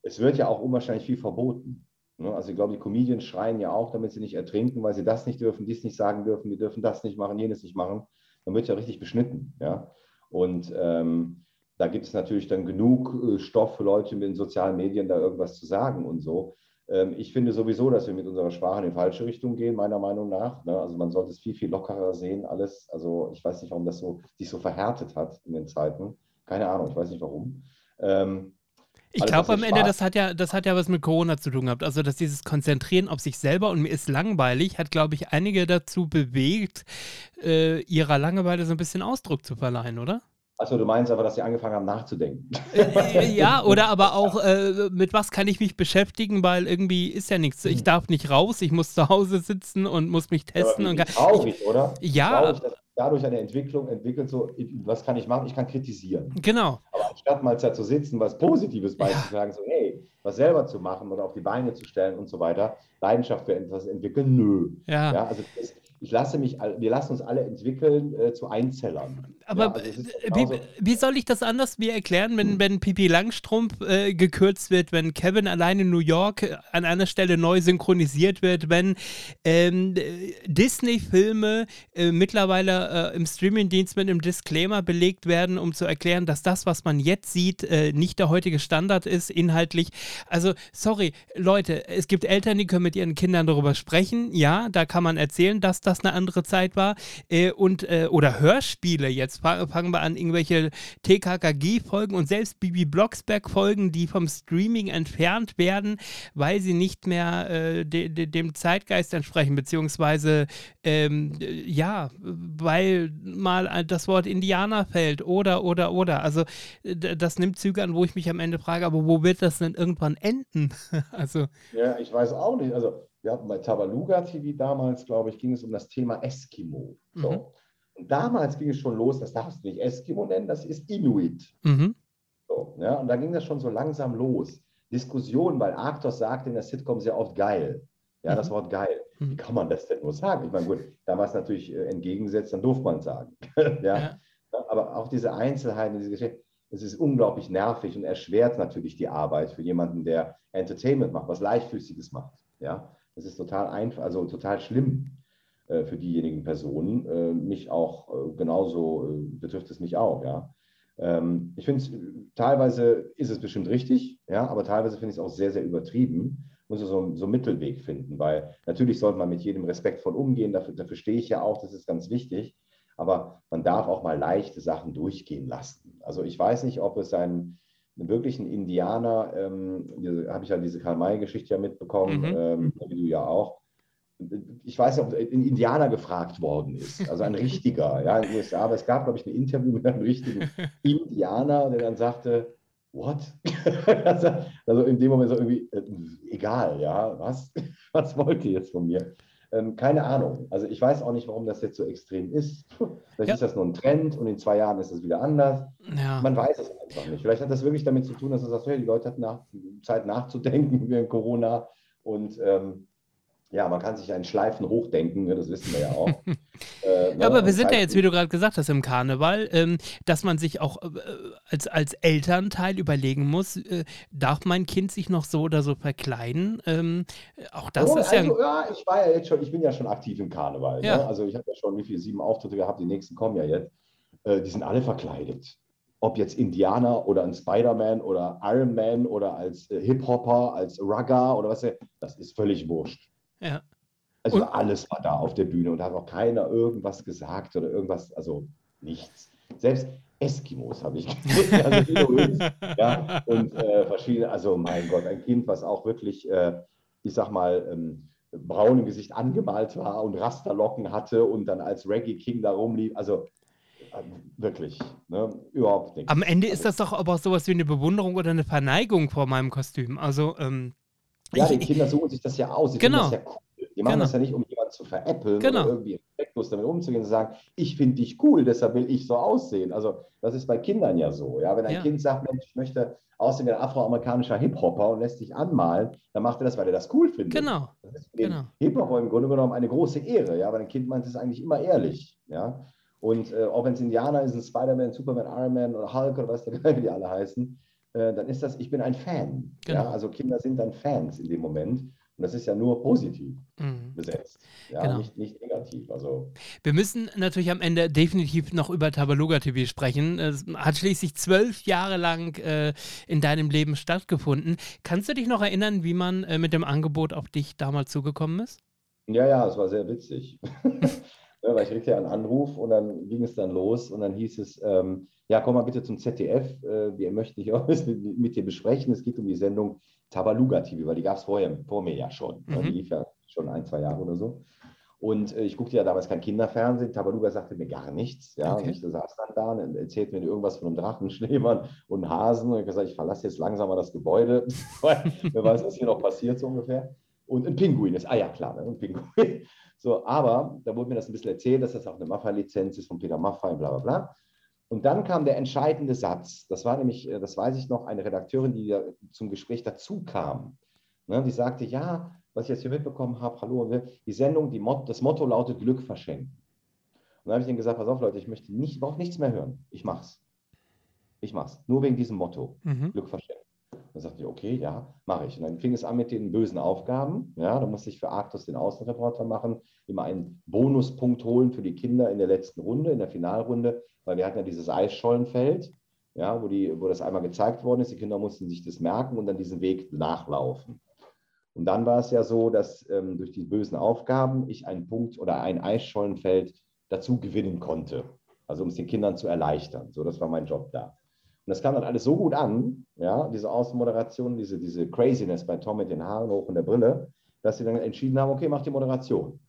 es wird ja auch unwahrscheinlich viel verboten. Ne? Also ich glaube, die Comedians schreien ja auch, damit sie nicht ertrinken, weil sie das nicht dürfen, dies nicht sagen dürfen, wir dürfen das nicht machen, jenes nicht machen. Dann wird ja richtig beschnitten. Ja? Und ähm, da gibt es natürlich dann genug äh, Stoff für Leute mit den sozialen Medien, da irgendwas zu sagen und so. Ähm, ich finde sowieso, dass wir mit unserer Sprache in die falsche Richtung gehen, meiner Meinung nach. Ne? Also man sollte es viel, viel lockerer sehen, alles. Also ich weiß nicht, warum das so, sich so verhärtet hat in den Zeiten. Keine Ahnung, ich weiß nicht warum. Ähm, ich glaube am Ende, das hat ja, das hat ja was mit Corona zu tun gehabt. Also, dass dieses Konzentrieren auf sich selber und mir ist langweilig, hat, glaube ich, einige dazu bewegt, äh, ihrer Langeweile so ein bisschen Ausdruck zu verleihen, oder? Achso, du meinst aber, dass sie angefangen haben nachzudenken. Äh, äh, ja, oder aber auch, äh, mit was kann ich mich beschäftigen, weil irgendwie ist ja nichts. Ich darf nicht raus, ich muss zu Hause sitzen und muss mich testen. Ja, und traurig, ich, oder? Ja. Traurig, dass dadurch eine Entwicklung entwickelt, so, was kann ich machen? Ich kann kritisieren. Genau. Aber anstatt mal da zu sitzen, was Positives beizutragen, ja. so, hey, was selber zu machen oder auf die Beine zu stellen und so weiter, Leidenschaft für etwas entwickeln, nö. Ja. ja also das, ich lasse mich, wir lassen uns alle entwickeln äh, zu Einzellern. Aber ja, wie, wie, soll ich das anders mir erklären, wenn, hm. wenn Pipi Langstrumpf äh, gekürzt wird, wenn Kevin allein in New York äh, an einer Stelle neu synchronisiert wird, wenn ähm, Disney-Filme äh, mittlerweile äh, im Streamingdienst mit einem Disclaimer belegt werden, um zu erklären, dass das, was man jetzt sieht, äh, nicht der heutige Standard ist, inhaltlich. Also, sorry, Leute, es gibt Eltern, die können mit ihren Kindern darüber sprechen. Ja, da kann man erzählen, dass das eine andere Zeit war. Äh, und, äh, oder Hörspiele. Jetzt fangen wir an, irgendwelche TKKG-Folgen und selbst Bibi Blocksberg-Folgen, die vom Streaming entfernt werden, weil sie nicht mehr äh, de, de, dem Zeitgeist entsprechen, beziehungsweise ähm, ja, weil mal das Wort Indianer fällt oder, oder, oder. Also das nimmt Züge an, wo ich mich am Ende frage, aber wo wird das denn irgendwann enden? also. Ja, ich weiß auch nicht. Also wir hatten bei Tabaluga TV damals, glaube ich, ging es um das Thema Eskimo. So. Mhm. Und damals ging es schon los, das darfst du nicht Eskimo nennen, das ist Inuit. Mhm. So, ja, und da ging das schon so langsam los. Diskussion, weil Arctos sagte in der Sitcom sehr oft geil. Ja, mhm. das Wort geil. Mhm. Wie kann man das denn nur sagen? Ich meine, gut, da war es natürlich äh, entgegengesetzt, dann durfte man es sagen. ja? ja? Aber auch diese Einzelheiten, diese Geschichte, es ist unglaublich nervig und erschwert natürlich die Arbeit für jemanden, der Entertainment macht, was Leichtfüßiges macht. Ja? Das ist total einfach, also total schlimm für diejenigen Personen. Äh, mich auch äh, genauso äh, betrifft es mich auch, ja. Ähm, ich finde es, teilweise ist es bestimmt richtig, ja, aber teilweise finde ich es auch sehr, sehr übertrieben. Muss so, so einen Mittelweg finden, weil natürlich sollte man mit jedem respektvoll umgehen, dafür, dafür stehe ich ja auch, das ist ganz wichtig. Aber man darf auch mal leichte Sachen durchgehen lassen. Also ich weiß nicht, ob es ein einen wirklichen Indianer, ähm, habe ich ja diese Karl-May-Geschichte ja mitbekommen, mhm. ähm, wie du ja auch. Ich weiß nicht, ob ein Indianer gefragt worden ist, also ein richtiger, ja, in den USA, aber es gab, glaube ich, ein Interview mit einem richtigen Indianer, der dann sagte, what? also in dem Moment so irgendwie, äh, egal, ja, was, was wollt ihr jetzt von mir? Ähm, keine Ahnung. Also ich weiß auch nicht, warum das jetzt so extrem ist. Vielleicht ja. ist das nur ein Trend und in zwei Jahren ist es wieder anders. Ja. Man weiß es einfach nicht. Vielleicht hat das wirklich damit zu tun, dass du sagst, hey, die Leute hatten nach, Zeit nachzudenken während Corona und ähm, ja, man kann sich einen Schleifen hochdenken, ne, das wissen wir ja auch. äh, ja, aber wir sind ja jetzt, wie du gerade gesagt hast, im Karneval, ähm, dass man sich auch äh, als, als Elternteil überlegen muss, äh, darf mein Kind sich noch so oder so verkleiden? Ähm, auch das oh, ist ja, also, ja. Ich war ja jetzt schon, ich bin ja schon aktiv im Karneval. Ja. Ne? Also ich habe ja schon wie viele sieben Auftritte gehabt, die nächsten kommen ja jetzt. Äh, die sind alle verkleidet ob jetzt Indianer oder ein Spider-Man oder Iron Man oder als äh, Hip-Hopper, als Rugger oder was, das ist völlig wurscht. Ja. Also und, alles war da auf der Bühne und da hat auch keiner irgendwas gesagt oder irgendwas, also nichts. Selbst Eskimos habe ich gesehen, also ja, und äh, verschiedene, also mein Gott, ein Kind, was auch wirklich, äh, ich sag mal, ähm, braun im Gesicht angemalt war und Rasterlocken hatte und dann als Reggae King da rumlief. Also äh, wirklich, ne? überhaupt nichts. Am Ende ist also, das doch aber auch sowas wie eine Bewunderung oder eine Verneigung vor meinem Kostüm. Also, ähm, ja, ich- die Kinder suchen sich das ja aus. Die Genau. ja cool. Die machen Genau. das ja nicht, um jemanden zu veräppeln Genau. oder irgendwie respektlos damit umzugehen und zu sagen, ich finde dich cool, deshalb will ich so aussehen. Also das ist bei Kindern ja so. Ja? Wenn ein Ja. Kind sagt, Mensch, ich möchte aussehen wie ein afroamerikanischer Hip-Hopper und lässt sich anmalen, dann macht er das, weil er das cool findet. genau. Das ist für Genau. Hip-Hopper im Grunde genommen eine große Ehre, ja, weil ein Kind meint es eigentlich immer ehrlich, ja. Und äh, auch wenn es Indianer ist, ein Spider-Man, Superman, Iron Man oder Hulk oder was der Geil, wie die alle heißen, äh, dann ist das, ich bin ein Fan. Genau. Ja? Also Kinder sind dann Fans in dem Moment. Und das ist ja nur positiv Mhm. besetzt, ja, Genau. nicht, nicht negativ. Also Wir müssen natürlich am Ende definitiv noch über Tabaluga TV sprechen. Es hat schließlich zwölf Jahre lang äh, in deinem Leben stattgefunden. Kannst du dich noch erinnern, wie man äh, mit dem Angebot auf dich damals zugekommen ist? Ja, ja, es war sehr witzig. ja, weil ich kriegte ja einen Anruf und dann ging es dann los und dann hieß es, ähm, ja, komm mal bitte zum ZDF, äh, wir möchten dich auch mit, dir besprechen. Es geht um die Sendung Tabaluga TV, weil die gab es vorher vor mir ja schon. Mhm. Die lief ja schon ein, zwei Jahre oder so. Und äh, ich guckte ja damals kein Kinderfernsehen. Tabaluga sagte mir gar nichts. Ja, Okay. und ich saß dann da und erzählte mir irgendwas von einem Drachen, Schneemann und Hasen. Und ich habe gesagt, ich verlasse jetzt langsam mal das Gebäude, weil wer weiß, was hier noch passiert so ungefähr. Und ein Pinguin ist, ah ja klar, ne, ein Pinguin. So, aber da wurde mir das ein bisschen erzählt, dass das auch eine Maffei-Lizenz ist von Peter Maffei, bla bla bla. Und dann kam der entscheidende Satz. Das war nämlich, äh, das weiß ich noch, eine Redakteurin, die zum Gespräch dazu kam. Ne, die sagte, ja, was ich jetzt hier mitbekommen habe, hallo, ne, die Sendung, die Mot das Motto lautet Glück verschenken. Und dann habe ich denen gesagt, pass auf Leute, ich möchte nicht, brauche nichts mehr hören. Ich mach's. Ich mach's. Nur wegen diesem Motto. Mhm. Glück verschenken. Dann sagte ich, okay, ja, mache ich. Und dann fing es an mit den bösen Aufgaben. Ja, da musste ich für Arctus den Außenreporter machen, immer einen Bonuspunkt holen für die Kinder in der letzten Runde, in der Finalrunde, weil wir hatten ja dieses Eisschollenfeld, ja, wo, die, wo das einmal gezeigt worden ist. Die Kinder mussten sich das merken und dann diesen Weg nachlaufen. Und dann war es ja so, dass ähm, durch die bösen Aufgaben ich einen Punkt oder ein Eisschollenfeld dazu gewinnen konnte. Also um es den Kindern zu erleichtern. So, das war mein Job da. Und das kam dann alles so gut an, ja, diese Außenmoderation, diese, diese Craziness bei Tom mit den Haaren hoch und der Brille, dass sie dann entschieden haben, okay, mach die Moderation.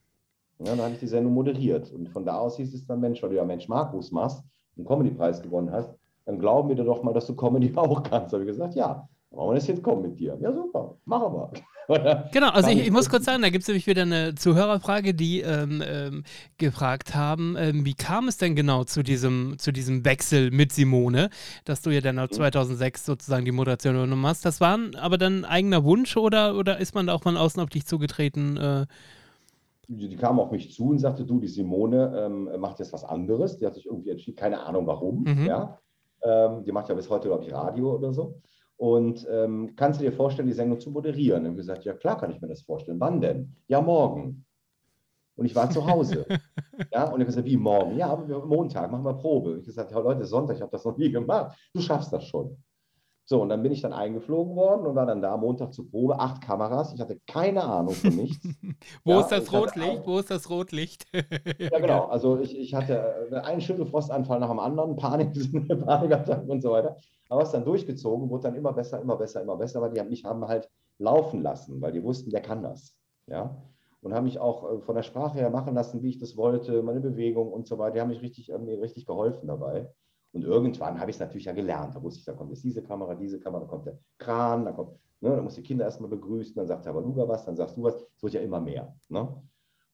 Ja, dann habe ich die Sendung moderiert. Und von da aus hieß es dann, Mensch, weil du ja Mensch Markus machst, einen Comedy-Preis gewonnen hast, dann glauben wir dir doch mal, dass du Comedy auch kannst. Da habe ich gesagt, ja, machen wir das jetzt kommen mit dir. Ja, super, machen wir. Oder? Genau, also ich, ich muss kurz sagen, da gibt es nämlich wieder eine Zuhörerfrage, die ähm, ähm, gefragt haben, ähm, wie kam es denn genau zu diesem, zu diesem Wechsel mit Simone, dass du ja dann Mhm. auch 2006 sozusagen die Moderation übernommen hast. Das war aber dann ein eigener Wunsch oder, oder ist man da auch von außen auf dich zugetreten? Äh, die, die kam auf mich zu und sagte, du, die Simone ähm, macht jetzt was anderes. Die hat sich irgendwie entschieden, keine Ahnung warum. Mhm. Ja? Ähm, die macht ja bis heute, glaube ich, Radio oder so. Und ähm, kannst du dir vorstellen, die Sendung zu moderieren? Und ich habe gesagt, ja klar kann ich mir das vorstellen. Wann denn? Ja, morgen. Und ich war zu Hause. ja, und ich habe gesagt, wie morgen? Ja, aber Montag, machen wir Probe. Ich habe gesagt, ja Leute, Sonntag, ich habe das noch nie gemacht. Du schaffst das schon. So, und dann bin ich dann eingeflogen worden und war dann da Montag zur Probe, acht Kameras. Ich hatte keine Ahnung von nichts. wo Ja, ist das ich hatte Rotlicht? Wo ist das Rotlicht? Ja, genau. Also ich, ich hatte äh, einen Schüttelfrostanfall nach dem anderen, Panik, Panikattacken und so weiter. Aber es dann durchgezogen, wurde dann immer besser, immer besser, immer besser, weil die haben mich haben halt laufen lassen, weil die wussten, der kann das. Ja. Und haben mich auch äh, von der Sprache her machen lassen, wie ich das wollte, meine Bewegung und so weiter. Die haben mich richtig, mir richtig geholfen dabei. Und irgendwann habe ich es natürlich ja gelernt. Da wusste ich, da kommt jetzt diese Kamera, diese Kamera, dann kommt der Kran, dann kommt, ne, dann muss die Kinder erstmal begrüßen, dann sagt der Baluga was, dann sagst du was. Es wird ja immer mehr. Ne?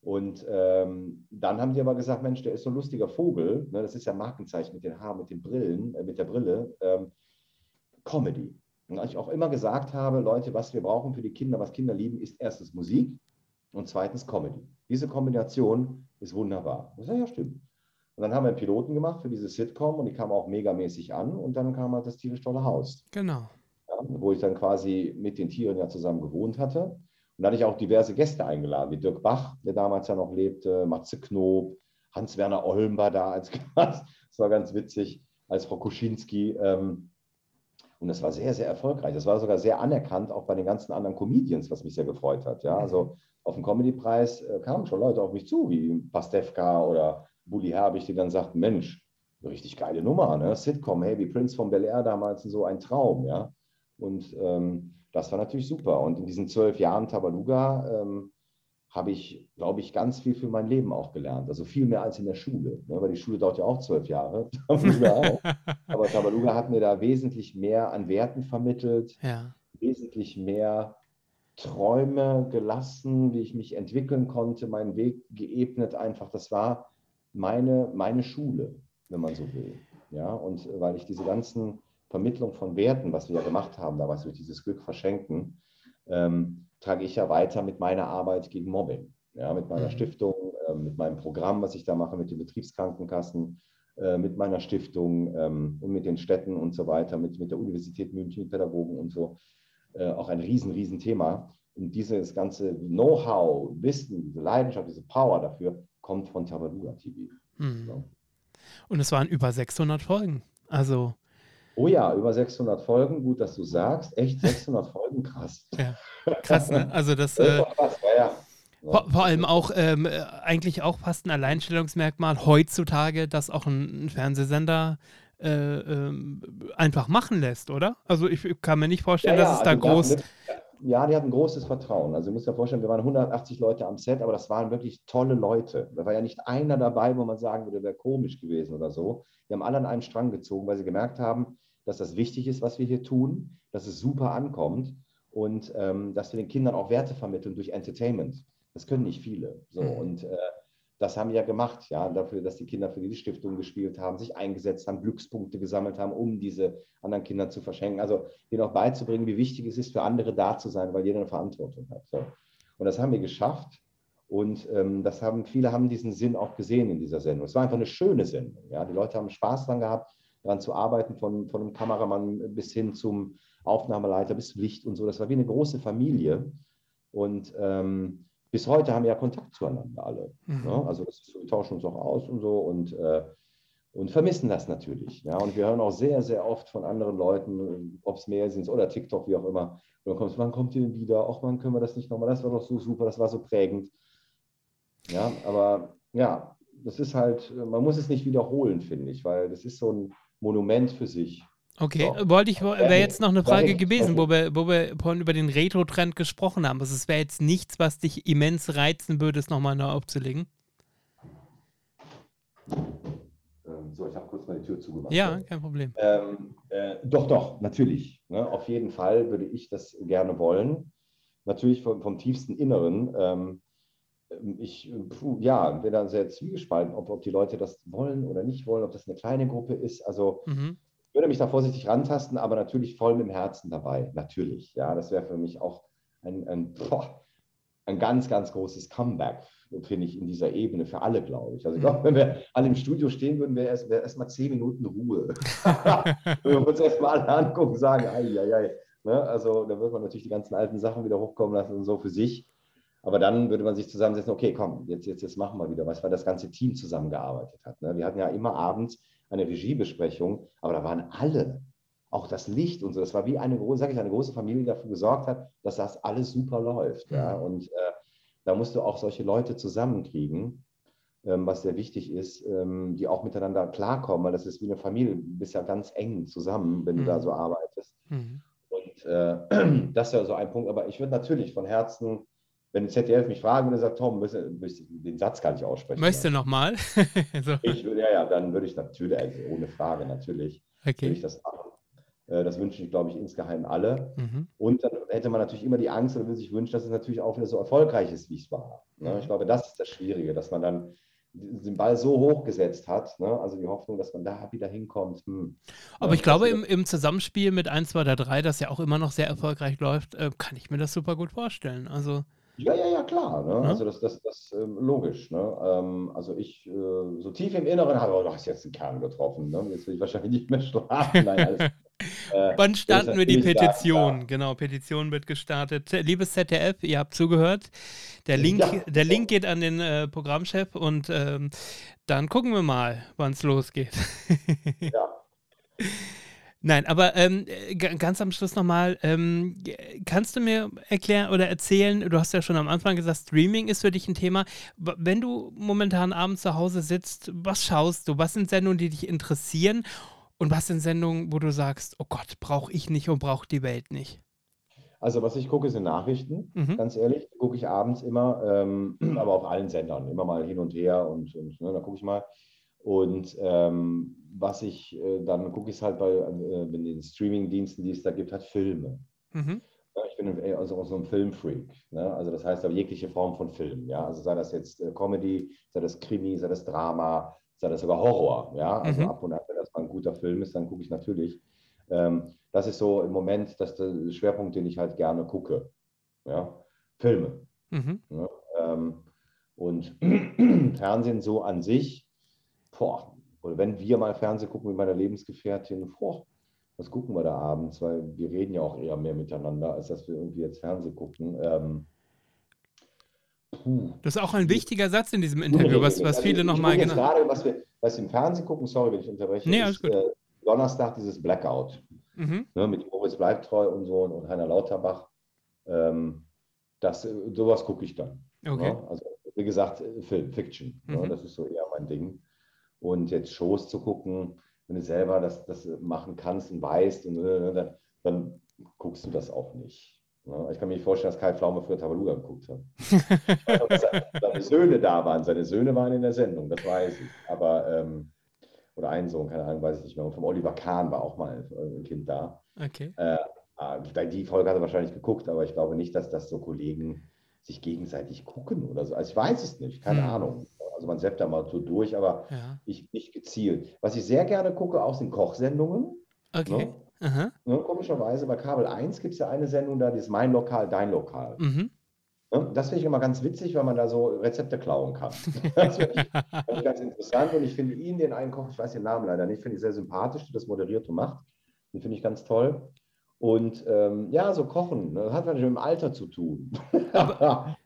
Und ähm, dann haben die aber gesagt, Mensch, der ist so ein lustiger Vogel. Ne? Das ist ja Markenzeichen mit den Haaren, mit den Brillen, äh, mit der Brille. Ähm, Comedy. Und als ich auch immer gesagt habe, Leute, was wir brauchen für die Kinder, was Kinder lieben, ist erstens Musik und zweitens Comedy. Diese Kombination ist wunderbar. Das ja, ja, stimmt. Und dann haben wir einen Piloten gemacht für diese Sitcom und die kam auch megamäßig an und dann kam halt das tierisch tolle Haus genau. ja, wo ich dann quasi mit den Tieren ja zusammen gewohnt hatte. Und da hatte ich auch diverse Gäste eingeladen, wie Dirk Bach, der damals ja noch lebte, Matze Knob, Hans-Werner Olm war da als Gast. Das war ganz witzig, als Frau Kuschinski. Ähm, und das war sehr, sehr erfolgreich. Das war sogar sehr anerkannt, auch bei den ganzen anderen Comedians, was mich sehr gefreut hat. Ja, also auf dem Comedy-Preis äh, kamen schon Leute auf mich zu, wie Pastewka oder Bully Herbig, die dann sagten, Mensch, richtig geile Nummer, ne? Sitcom, hey, wie Prince von Bel Air damals so ein Traum, ja. Und ähm, das war natürlich super. Und in diesen zwölf Jahren Tabaluga ähm, habe ich, glaube ich, ganz viel für mein Leben auch gelernt. Also viel mehr als in der Schule. Ne? Weil die Schule dauert ja auch zwölf Jahre. auch. Aber Tabaluga hat mir da wesentlich mehr an Werten vermittelt, ja. wesentlich mehr Träume gelassen, wie ich mich entwickeln konnte, meinen Weg geebnet. Einfach, das war meine, meine Schule, wenn man so will. Ja, und weil ich diese ganzen Vermittlung von Werten, was wir ja gemacht haben, da was wir dieses Glück verschenken, ähm, trage ich ja weiter mit meiner Arbeit gegen Mobbing. Ja, mit meiner mhm. Stiftung, äh, mit meinem Programm, was ich da mache, mit den Betriebskrankenkassen, äh, mit meiner Stiftung ähm, und mit den Städten und so weiter, mit, mit der Universität München, mit Pädagogen und so. Äh, auch ein riesen, riesen Thema. Und dieses ganze Know-how, Wissen, diese Leidenschaft, diese Power dafür kommt von Tabaluga TV. Mhm. So. Und es waren über 600 Folgen. Also Oh ja, über 600 Folgen, gut, dass du sagst. Echt 600 Folgen, krass. Ja, krass, ne? Also das. Äh, krass, ja, ja. Vor, vor, allem auch ähm, äh, eigentlich auch fast ein Alleinstellungsmerkmal heutzutage, dass auch ein, ein Fernsehsender äh, äh, einfach machen lässt, oder? Also ich kann mir nicht vorstellen, ja, dass es also da groß. Ja, die hatten großes Vertrauen. Also, du musst dir vorstellen, wir waren 180 Leute am Set, aber das waren wirklich tolle Leute. Da war ja nicht einer dabei, wo man sagen würde, wäre komisch gewesen oder so. Die haben alle an einen Strang gezogen, weil sie gemerkt haben, dass das wichtig ist, was wir hier tun, dass es super ankommt und ähm, dass wir den Kindern auch Werte vermitteln durch Entertainment. Das können nicht viele. So, mhm. Und äh, das haben wir ja gemacht, ja, dafür, dass die Kinder für die Stiftung gespielt haben, sich eingesetzt haben, Glückspunkte gesammelt haben, um diese anderen Kinder zu verschenken. Also denen auch beizubringen, wie wichtig es ist, für andere da zu sein, weil jeder eine Verantwortung hat. So. Und das haben wir geschafft. Und ähm, das haben, viele haben diesen Sinn auch gesehen in dieser Sendung. Es war einfach eine schöne Sendung. Ja? Die Leute haben Spaß dran gehabt daran zu arbeiten, von, von einem Kameramann bis hin zum Aufnahmeleiter, bis Licht und so. Das war wie eine große Familie. Und ähm, bis heute haben wir ja Kontakt zueinander alle. Mhm. Ne? Also das, wir tauschen uns auch aus und so und, äh, und vermissen das natürlich. Ja? Und wir hören auch sehr, sehr oft von anderen Leuten, ob es mehr sind oder TikTok, wie auch immer. Und dann kommt wann kommt ihr denn wieder? Ach, wann können wir das nicht nochmal? Das war doch so super, das war so prägend. Ja, aber ja, das ist halt, man muss es nicht wiederholen, finde ich, weil das ist so ein, Monument für sich. Okay, so. wollte ich, wäre jetzt noch eine Frage gewesen, wo wir, wo wir vorhin über den Retro-Trend gesprochen haben. Also es wäre jetzt nichts, was dich immens reizen würde, es nochmal neu aufzulegen. Ähm, so, ich habe kurz meine Tür zugemacht. Ja, kein Problem. Ähm, äh, doch, doch, natürlich. Ne? Auf jeden Fall würde ich das gerne wollen. Natürlich vom, vom tiefsten Inneren. Ähm, ähm, ich, puh, ja, bin da sehr zwiegespalten, ob, ob die Leute das wollen oder nicht wollen, ob das eine kleine Gruppe ist. Also mhm. Ich würde mich da vorsichtig rantasten, aber natürlich voll mit dem Herzen dabei. Natürlich, ja, das wäre für mich auch ein, ein, boah, ein ganz, ganz großes Comeback, finde ich, in dieser Ebene für alle, glaube ich. Also ich glaube, mhm. wenn wir alle im Studio stehen würden, wäre erst, wär erst zehn Minuten Ruhe. wenn wir uns erst mal alle angucken und sagen, ei, ei, ei. Ne? Also da wird man natürlich die ganzen alten Sachen wieder hochkommen lassen und so für sich. Aber dann würde man sich zusammensetzen, okay, komm, jetzt, jetzt, jetzt machen wir wieder was, weil das ganze Team zusammengearbeitet hat. Ne? Wir hatten ja immer abends eine Regiebesprechung, aber da waren alle, auch das Licht und so, das war wie eine, sag ich, eine große Familie, die dafür gesorgt hat, dass das alles super läuft. Mhm. Ja? Und äh, da musst du auch solche Leute zusammenkriegen, ähm, was sehr wichtig ist, ähm, die auch miteinander klarkommen, weil das ist wie eine Familie, du bist ja ganz eng zusammen, wenn mhm. du da mhm. so arbeitest. Mhm. Und äh, das wäre so ein Punkt, aber ich würde natürlich von Herzen wenn ZDF mich fragen würde, sagt Tom, müsste den Satz gar nicht aussprechen. Möchtest du nochmal? so. Ich würde, ja, ja, dann würde ich natürlich, also ohne Frage natürlich, okay. würde ich das machen. Äh, das wünschen sich, glaube ich, insgeheim alle. Mhm. Und dann hätte man natürlich immer die Angst oder würde sich wünschen, dass es natürlich auch wieder so erfolgreich ist, wie es war. Ne? Mhm. Ich glaube, das ist das Schwierige, dass man dann den Ball so hochgesetzt hat, ne? also die Hoffnung, dass man da wieder hinkommt. Hm. Aber ja, ich glaube, im, im, Zusammenspiel mit 1, 2 oder 3, das ja auch immer noch sehr erfolgreich läuft, äh, kann ich mir das super gut vorstellen. Also ja, ja, ja, klar. Ne? Ja. Also das, das, das ähm, logisch. Ne? Ähm, also ich, äh, so tief im Inneren habe, oh, du hast jetzt einen Kern getroffen. Ne? Jetzt will ich wahrscheinlich nicht mehr schlafen. Nein, äh, Wann starten wir die Petition? Da, genau, Petition wird gestartet. Liebes ZDF, ihr habt zugehört. Der Link, ja. der Link geht an den äh, Programmchef und ähm, dann gucken wir mal, wann es losgeht. ja. Nein, aber ähm, ganz am Schluss nochmal, ähm, kannst du mir erklären oder erzählen, du hast ja schon am Anfang gesagt, Streaming ist für dich ein Thema. Wenn du momentan abends zu Hause sitzt, was schaust du? Was sind Sendungen, die dich interessieren? Und was sind Sendungen, wo du sagst, oh Gott, brauche ich nicht und braucht die Welt nicht? Also was ich gucke, sind Nachrichten, Mhm. ganz ehrlich. Gucke ich abends immer, ähm, aber auf allen Sendern, immer mal hin und her und, und ne, da gucke ich mal. Und ähm, was ich, äh, dann gucke es halt bei äh, in den Streaming-Diensten, die es da gibt, halt Filme. Mhm. Ja, ich bin also auch so ein Filmfreak. Ne? Also das heißt aber jegliche Form von Film. Ja? Also sei das jetzt äh, Comedy, sei das Krimi, sei das Drama, sei das sogar Horror. Ja? Also Mhm. ab und an, wenn das mal ein guter Film ist, dann gucke ich natürlich. Ähm, das ist so im Moment das der Schwerpunkt, den ich halt gerne gucke. Ja? Filme. Mhm. Ne? Ähm, und Fernsehen so an sich, boah, oder wenn wir mal Fernsehen gucken mit meiner Lebensgefährtin, boah, was gucken wir da abends? Weil wir reden ja auch eher mehr miteinander, als dass wir irgendwie jetzt Fernsehen gucken. Ähm. Das ist auch ein wichtiger Satz in diesem Interview, was, was Also viele ich nochmal genau. gerade, was wir, was wir im Fernsehen gucken, sorry, wenn ich unterbreche, Nee, ist äh, Donnerstag dieses Blackout Mhm. ne, mit Moritz Bleibtreu und so und Heiner Lauterbach. Ähm, das, sowas gucke ich dann. Okay. Ne? Also, wie gesagt, äh, Film, Fiction. Ne? Mhm. Das ist so eher mein Ding. Und jetzt Shows zu gucken, wenn du selber das, das machen kannst und weißt, und, äh, dann, dann guckst du das auch nicht. Ne? Ich kann mir nicht vorstellen, dass Kai Pflaume für Tabaluga geguckt hat. Se- seine Söhne da waren. Seine Söhne waren in der Sendung, das weiß ich. Aber, ähm, oder ein Sohn, keine Ahnung, weiß ich nicht mehr. Und vom Oliver Kahn war auch mal ein Kind da. Okay. Ah, Die Folge hat er wahrscheinlich geguckt, aber ich glaube nicht, dass das so Kollegen sich gegenseitig gucken oder so. Also ich weiß es nicht, keine Hm. Ahnung. Also man seppt da mal so durch, aber Ja. ich nicht gezielt. Was ich sehr gerne gucke, auch sind Kochsendungen. Okay. Ne? Ne? Komischerweise bei Kabel 1 gibt es ja eine Sendung da, die ist Mein Lokal, Dein Lokal. Mhm. Ne? Das finde ich immer ganz witzig, weil man da so Rezepte klauen kann. Das finde ich, finde ich ganz interessant und ich finde ihn, den einen Koch, ich weiß den Namen leider nicht, finde ich sehr sympathisch, der das moderiert und macht. Den finde ich ganz toll. Und ähm, ja, so Kochen, ne? das hat natürlich mit dem Alter zu tun.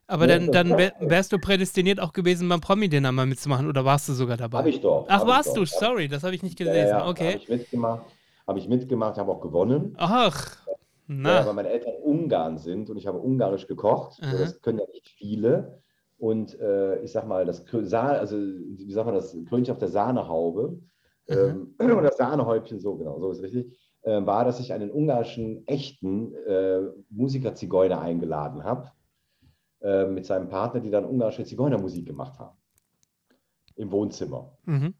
Aber Ja, dann, dann wär, wärst du prädestiniert auch gewesen, beim Promi-Dinner mal mitzumachen oder warst du sogar dabei? Habe ich doch. Ach, hab warst doch. du? Sorry, das habe ich nicht Ja, gelesen. ja, ja, Habe okay. ich mitgemacht, habe ich mitgemacht, habe auch gewonnen. Ach, Ja, na. weil meine Eltern Ungarn sind und ich habe ungarisch gekocht. Aha. Das können ja nicht viele. Und äh, ich sag mal, das also wie sagt man das, Krönchen auf der Sahnehaube ähm, oder das Sahnehäubchen, so genau, so ist richtig, äh, war, dass ich einen ungarischen echten äh, Musiker-Zigeuner eingeladen habe äh, mit seinem Partner, die dann ungarische Zigeunermusik gemacht haben. Im Wohnzimmer. Mhm.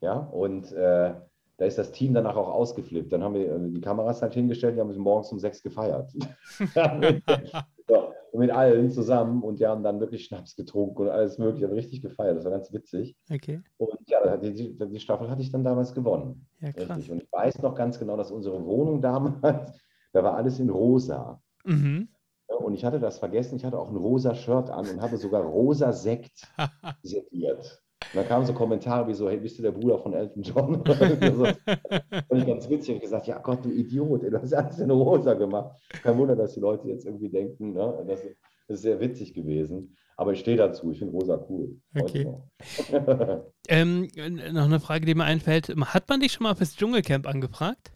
Ja, und äh, da ist das Team danach auch ausgeflippt. Dann haben wir äh, die Kameras halt hingestellt, die haben sie morgens um sechs gefeiert. so, mit allen zusammen und die haben dann wirklich Schnaps getrunken und alles Mögliche, haben richtig gefeiert. Das war ganz witzig. Okay. Und ja, die, die, Staffel hatte ich dann damals gewonnen. Ja, krass. Richtig. Und ich weiß noch ganz genau, dass unsere Wohnung damals, da war alles in rosa. Mhm. Und ich hatte das vergessen, ich hatte auch ein rosa Shirt an und habe sogar rosa Sekt serviert. Und dann kamen so Kommentare wie so, hey, bist du der Bruder von Elton John? und ich ganz witzig und gesagt, ja Gott, du Idiot, ey, du hast alles in rosa gemacht. Kein Wunder, dass die Leute jetzt irgendwie denken, ne? das, das ist sehr witzig gewesen. Aber ich stehe dazu, ich finde rosa cool. Okay. Ähm, noch eine Frage, die mir einfällt. Hat man dich schon mal fürs Dschungelcamp angefragt?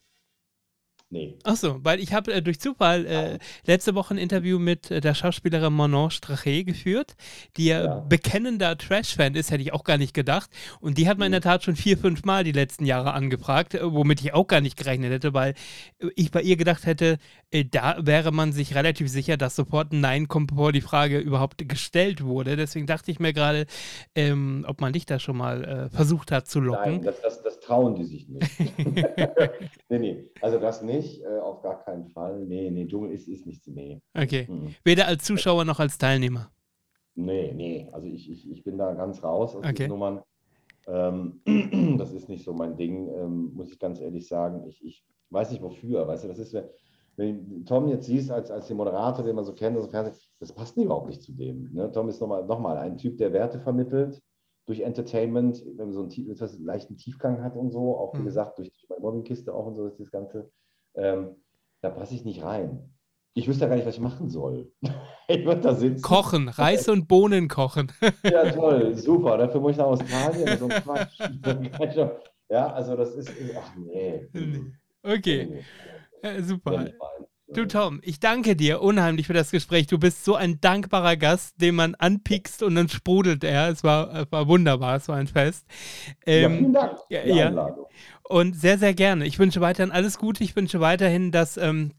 Nee. Achso, weil ich habe äh, durch Zufall äh, letzte Woche ein Interview mit äh, der Schauspielerin Manon Strache geführt, die ja, Ja. bekennender Trash-Fan ist, hätte ich auch gar nicht gedacht. Und die hat man in der Tat schon vier, fünf Mal die letzten Jahre angefragt, äh, womit ich auch gar nicht gerechnet hätte, weil äh, ich bei ihr gedacht hätte, äh, da wäre man sich relativ sicher, dass sofort ein Nein kommt, bevor die Frage überhaupt gestellt wurde. Deswegen dachte ich mir gerade, ähm, ob man dich da schon mal versucht hat zu Nein, locken. das, das, das trauen die sich nicht. nee, nee, also das nicht, äh, auf gar keinen Fall. Nee, nee, Dschungel ist, ist nichts, nee. Okay. Mhm. Weder als Zuschauer noch als Teilnehmer. Nee, nee, also ich, ich, ich bin da ganz raus aus Okay. Nummern. Ähm, das ist nicht so mein Ding, ähm, muss ich ganz ehrlich sagen. Ich, ich weiß nicht wofür, weißt du, das ist, wenn- wenn du Tom jetzt siehst als, als den Moderator, den man so kennt, dem Fernsehen, das passt überhaupt nicht zu dem. Ne? Tom ist nochmal noch mal ein Typ, der Werte vermittelt durch Entertainment, wenn man so einen tief- etwas leichten Tiefgang hat und so, auch wie Mhm. gesagt, durch die Mobbingkiste auch und so ist das Ganze. Ähm, da passe ich nicht rein. Ich wüsste ja gar nicht, was ich machen soll. ich würde da sitzen. Kochen, Reis und Bohnen kochen. Ja, toll, super. Dafür muss ich nach Australien. So ein Quatsch. ja, also das ist. Ach nee. Okay, Nee, äh, super. Du Tom, ich danke dir unheimlich für das Gespräch. Du bist so ein dankbarer Gast, den man anpiekst und dann sprudelt er. Es war, es war wunderbar, es war ein Fest. Ja, Ähm, vielen Dank. ja, ja. Und sehr, sehr gerne. Ich wünsche weiterhin alles Gute. Ich wünsche weiterhin, dass ähm,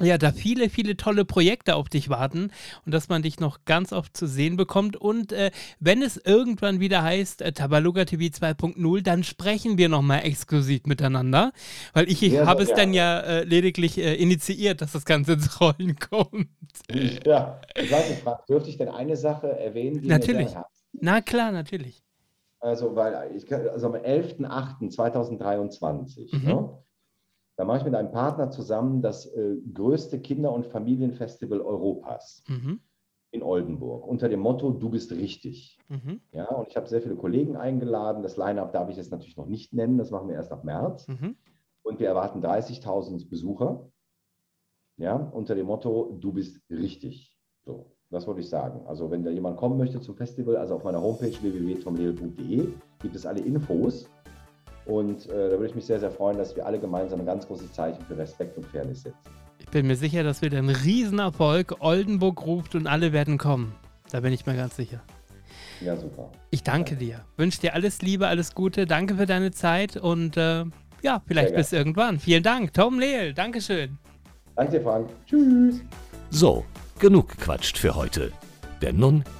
ja, da viele, viele tolle Projekte auf dich warten und dass man dich noch ganz oft zu sehen bekommt. Und äh, wenn es irgendwann wieder heißt äh, Tabaluga TV 2.0, dann sprechen wir nochmal exklusiv miteinander, weil ich, ich ja, habe es dann ja äh, lediglich äh, initiiert, dass das Ganze ins Rollen kommt. Ja, ich weiß nicht, dürfte ich denn eine Sache erwähnen? Die natürlich. Na klar, natürlich. Also, weil ich also am 11.08.2023, mhm. ne? Da mache ich mit einem Partner zusammen das äh, größte Kinder- und Familienfestival Europas mhm. in Oldenburg unter dem Motto Du bist richtig. Mhm. Ja, und ich habe sehr viele Kollegen eingeladen. Das Line-Up darf ich jetzt natürlich noch nicht nennen, das machen wir erst ab März. Mhm. Und wir erwarten 30.000 Besucher. Ja, unter dem Motto Du bist richtig. So, das wollte ich sagen. Also, wenn da jemand kommen möchte zum Festival, also auf meiner Homepage www.tomleel.de gibt es alle Infos. Und äh, da würde ich mich sehr, sehr freuen, dass wir alle gemeinsam ein ganz großes Zeichen für Respekt und Fairness setzen. Ich bin mir sicher, das wird ein Riesenerfolg. Oldenburg ruft und alle werden kommen. Da bin ich mir ganz sicher. Ja, super. Ich danke ja. dir. Wünsche dir alles Liebe, alles Gute. Danke für deine Zeit und äh, ja, vielleicht bis irgendwann. Vielen Dank. Tom Lehl, Dankeschön. Danke dir, Frank. Tschüss. So, genug gequatscht für heute. Denn nun